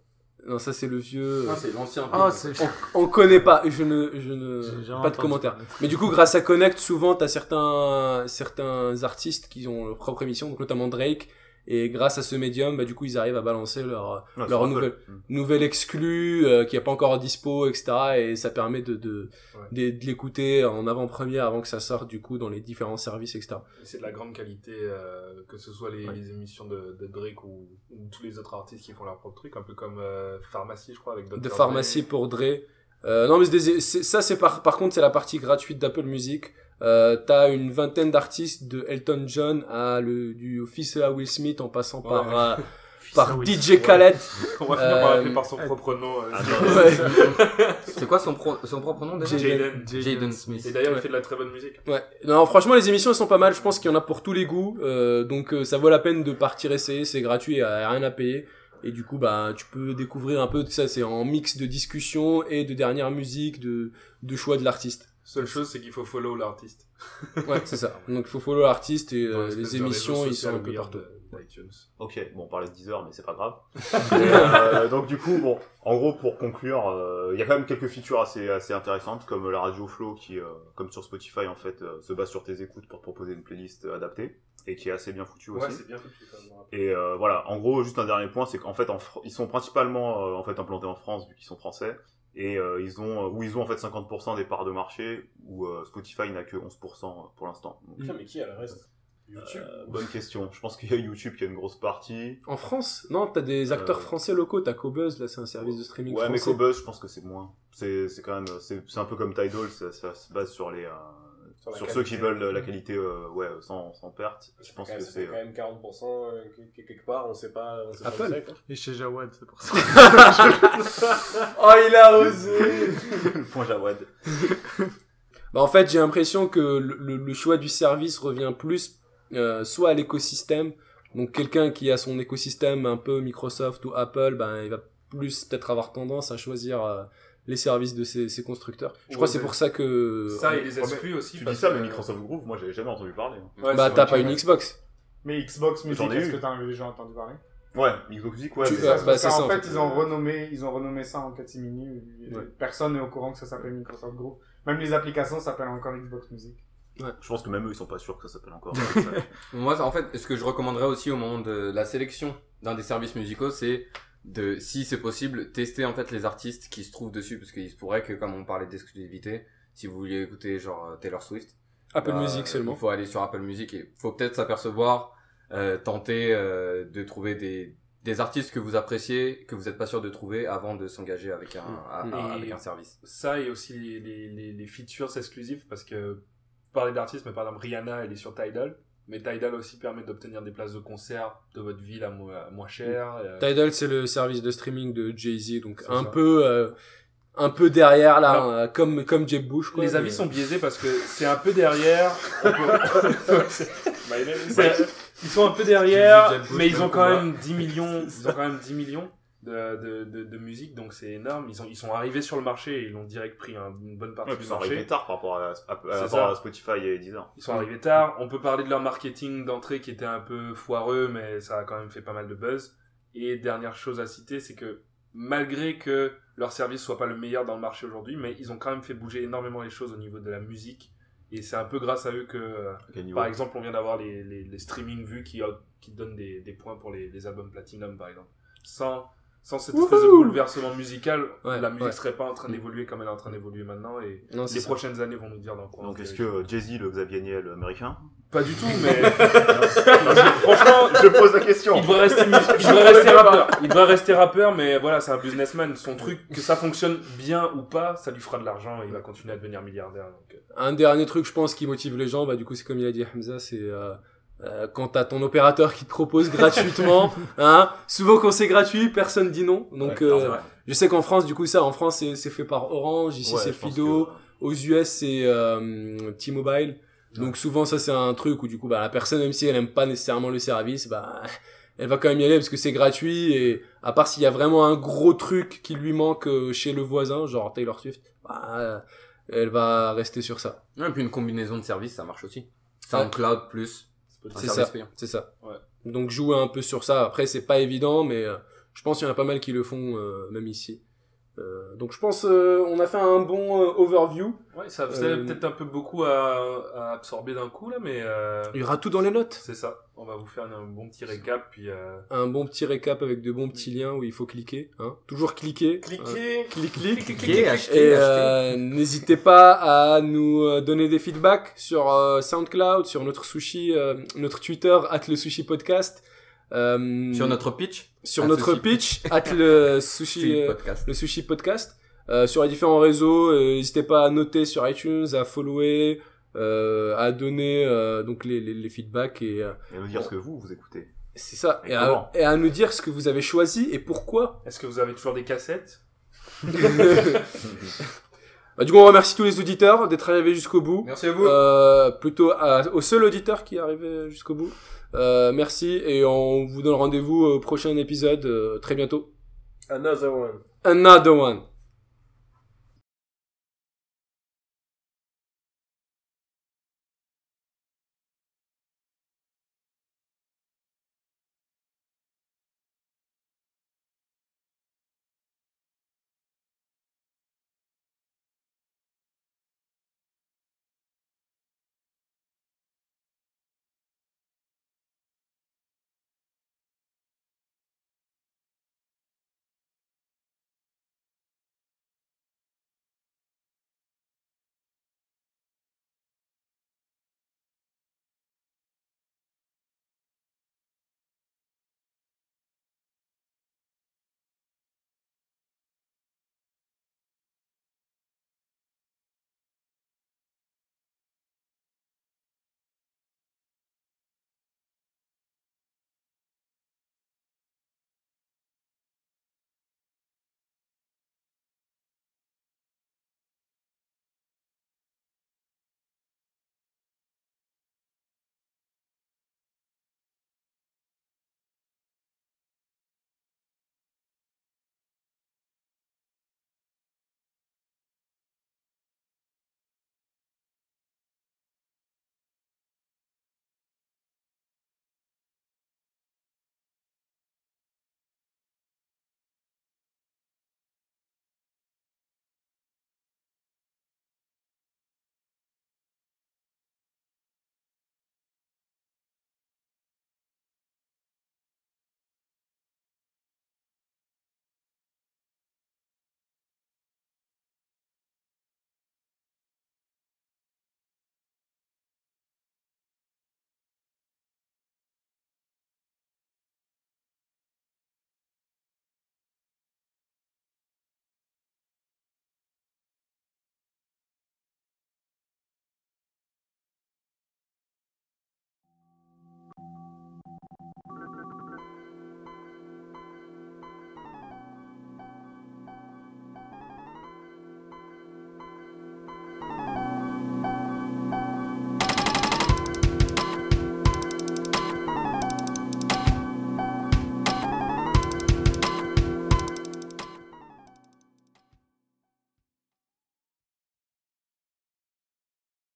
Non, ça c'est le vieux... Ah, c'est l'ancien. Ah, c'est. On connaît pas, je ne... Je ne... Pas de parler. Mais du coup, grâce à Connect, souvent, t'as certains, certains artistes qui ont leur propre émission, donc notamment Drake, et grâce à ce médium, bah, du coup, ils arrivent à balancer leur, Ouais, leur Apple. nouvelle, Mm. nouvelle exclue, euh, qui est pas encore dispo, etc., et ça permet de, de, Ouais. de, de l'écouter en avant-première avant que ça sorte, du coup, dans les différents services, etc. C'est de la grande qualité, euh, que ce soit les, Ouais. les émissions de, de Drake ou, ou tous les autres artistes qui font leur propre truc, un peu comme euh, Pharmacie, je crois, avec. De pharmacie pour Dre. Euh, non, mais des- ça, c'est par, par contre, c'est la partie gratuite d'Apple Music. Euh, t'as une vingtaine d'artistes de Elton John à le, du fils à Will Smith en passant par, euh, par Will DJ Khaled. On va finir par Euh, l'appeler par son propre nom. euh, Ouais. C'est quoi son, pro- son propre nom déjà? Jaden. Jaden Smith. Et d'ailleurs, Ouais. il fait de la très bonne musique. Ouais. Non, franchement, les émissions, elles sont pas mal. Je pense qu'il y en a pour tous les goûts. Euh, donc, euh, ça vaut la peine de partir essayer. C'est gratuit, y a rien à payer. Et du coup, bah, tu peux découvrir un peu tout ça. C'est en mix de discussion et de dernière musique, de, de choix de l'artiste. Seule chose, c'est qu'il faut follow l'artiste. Ouais, c'est ça. Donc, il faut follow l'artiste et euh, les émissions, ils sont un peu partout. de- d'iTunes. ok bon on parlait de Deezer mais c'est pas grave Et, euh, donc du coup bon en gros pour conclure euh, il y a quand même quelques features assez assez intéressantes comme la radio flow qui euh, comme sur Spotify en fait euh, se base sur tes écoutes pour te proposer une playlist adaptée et qui est assez bien foutue aussi Ouais, c'est bien foutu quand même. Et euh, voilà, en gros, juste un dernier point, c'est qu'en fait, en Fr- ils sont principalement euh, en fait implantés en France vu qu'ils sont français, et euh, ils ont où ils ont en fait 50% des parts de marché, où euh, Spotify n'a que 11% pour l'instant. Putain, mais qui a le reste YouTube euh, bonne question. Je pense qu'il y a YouTube qui a une grosse partie. En France? Non, t'as des acteurs Euh, français locaux. T'as Cobuzz, là, c'est un service de streaming Ouais, mais français. Cobuzz, je pense que c'est moins. C'est c'est quand même c'est c'est un peu comme Tidal, ça, ça se base sur les Sur ceux qui veulent la qualité euh, ouais, sans, sans perte, je pense que c'est... quand même 40% euh, que- que- quelque part, on sait pas. On sait pas Apple. quoi. Et chez Jawad, c'est pour ça. Oh, il a osé Point Jawad. Bah, en fait, j'ai l'impression que le, le- le choix du service revient plus euh, soit à l'écosystème. Donc, quelqu'un qui a son écosystème un peu Microsoft ou Apple, ben, il va plus peut-être avoir tendance à choisir euh, les services de ces, ces constructeurs. Je Ouais, crois que c'est pour ça que... Ça, il les Ouais, exclut aussi. Tu dis ça, que- mais Microsoft Groove, moi j'avais jamais entendu parler. Ouais, bah, t'as pas une Xbox. Mais Xbox Music, J'en ai est-ce que t'en avais déjà entendu parler? Ouais, Xbox Music, ouais. Tu- ouais, ça- Parce bah, ça, en fait, fait. ils ont renommé, ils ont renommé ça en catimini. Ouais. Personne n'est au courant que ça s'appelle Microsoft Groove. Même les applications s'appellent encore Xbox Music. Je pense que même eux, ils sont pas sûrs que ça s'appelle encore. Moi, en fait, ce que je recommanderais aussi au moment de la sélection d'un des services musicaux, c'est de, si c'est possible, tester en fait les artistes qui se trouvent dessus, parce qu'il se pourrait que, comme on parlait d'exclusivité, si vous vouliez écouter genre euh, Taylor Swift, Apple bah, Music seulement. il faut aller sur Apple Music et faut peut-être s'apercevoir, euh, tenter euh, de trouver des des artistes que vous appréciez, que vous n'êtes pas sûr de trouver avant de s'engager avec un, à- Mm. à- avec un service. ça et aussi les, les, les, les features exclusives parce que parler d'artistes mais par exemple Rihanna elle est sur Tidal mais Tidal aussi permet d'obtenir des places de concert de votre ville à, mo- à moins cher euh, Tidal, c'est le service de streaming de Jay-Z, donc un ça. peu... euh, un peu derrière là, Alors, euh, comme comme Jeb Bush quoi. les avis sont biaisés parce que c'est un peu derrière ils sont un peu derrière mais ils ont quand même 10 millions. Ils ont quand même 10 millions de, de, de, de musique donc c'est énorme ils, ont, ils sont arrivés sur le marché et ils ont direct pris un- une bonne partie Ouais, du ils sont marché arrivés tard par rapport à, à- à- rapport à Spotify et Deezer. Ils sont arrivés tard. On peut parler de leur marketing d'entrée qui était un peu foireux, mais ça a quand même fait pas mal de buzz. Et dernière chose à citer, c'est que malgré que leur service soit pas le meilleur dans le marché aujourd'hui, mais ils ont quand même fait bouger énormément les choses au niveau de la musique. Et c'est un peu grâce à eux que, par exemple, on vient d'avoir les, les, les streaming vus qui, qui donnent des, des points pour les, les albums platinum, par exemple. Sans, sans cette espèce de bouleversement musical, Ouais, la musique ouais. serait pas en train d'évoluer comme elle est en train d'évoluer maintenant. Et Non, les ça. prochaines années vont nous dire dans quoi. on Donc est-ce que euh, Jay-Z, le Xavier Niel américain Pas du tout, mais. Franchement, Je pose la question il devrait rester, mu- il devrait rester rappeur. Il devrait rester rappeur, mais voilà, c'est un businessman. Son truc, que ça fonctionne bien ou pas, ça lui fera de l'argent et il va continuer à devenir milliardaire. Donc, euh, Un dernier truc, je pense, qui motive les gens, bah, du coup, c'est comme il a dit Hamza, c'est euh, euh, quand t'as ton opérateur qui te propose gratuitement, hein. Souvent, quand c'est gratuit, personne dit non. Donc, Ouais, euh, je sais qu'en France, du coup, ça, en France, c'est fait par Orange, ici, Ouais, c'est Fido, que- aux US, c'est euh, T-Mobile. Donc, souvent, ça, c'est un truc où, du coup, bah, la personne, même si elle aime pas nécessairement le service, bah, elle va quand même y aller parce que c'est gratuit et à part s'il y a vraiment un gros truc qui lui manque euh, chez le voisin, genre Taylor Swift, bah, elle va rester sur ça. Et puis une combinaison de services, ça marche aussi. SoundCloud plus un C'est ça. C'est ça. Ouais. Donc jouer un peu sur ça. Après, c'est pas évident, mais euh, je pense qu'il y en a pas mal qui le font, euh, même ici. Euh, donc je pense euh, on a fait un bon euh, overview. ouais, ça faisait Euh, peut-être un peu beaucoup à, à absorber d'un coup, là, mais euh, Il y aura tout dans les notes. c'est ça. On va vous faire un bon petit récap, puis. euh, Un bon petit récap avec de bons petits liens où il faut cliquer. Hein. Toujours cliquer. Hein. Cliquez Clic, clic. Achetez, Et euh, n'hésitez pas à nous euh, donner des feedbacks sur euh, SoundCloud, sur notre sushi, euh, notre Twitter, at le sushi podcast. Euh, Sur notre pitch, sur notre sushi pitch, at le sushi euh, podcast. le sushi podcast. Euh, sur les différents réseaux, euh, n'hésitez pas à noter sur iTunes, à follower, euh, à donner euh, donc les, les, les feedbacks et euh, Et nous dire ce que vous, vous écoutez. c'est ça Et et à, et à nous dire ce que vous avez choisi et pourquoi. Est-ce que vous avez toujours des cassettes? Bah, du coup, on remercie tous les auditeurs d'être arrivés jusqu'au bout. Merci à vous. Euh, plutôt à- au seul auditeur qui est arrivé jusqu'au bout. Euh, merci et on vous donne rendez-vous au prochain épisode euh, très bientôt. Another one. Another one.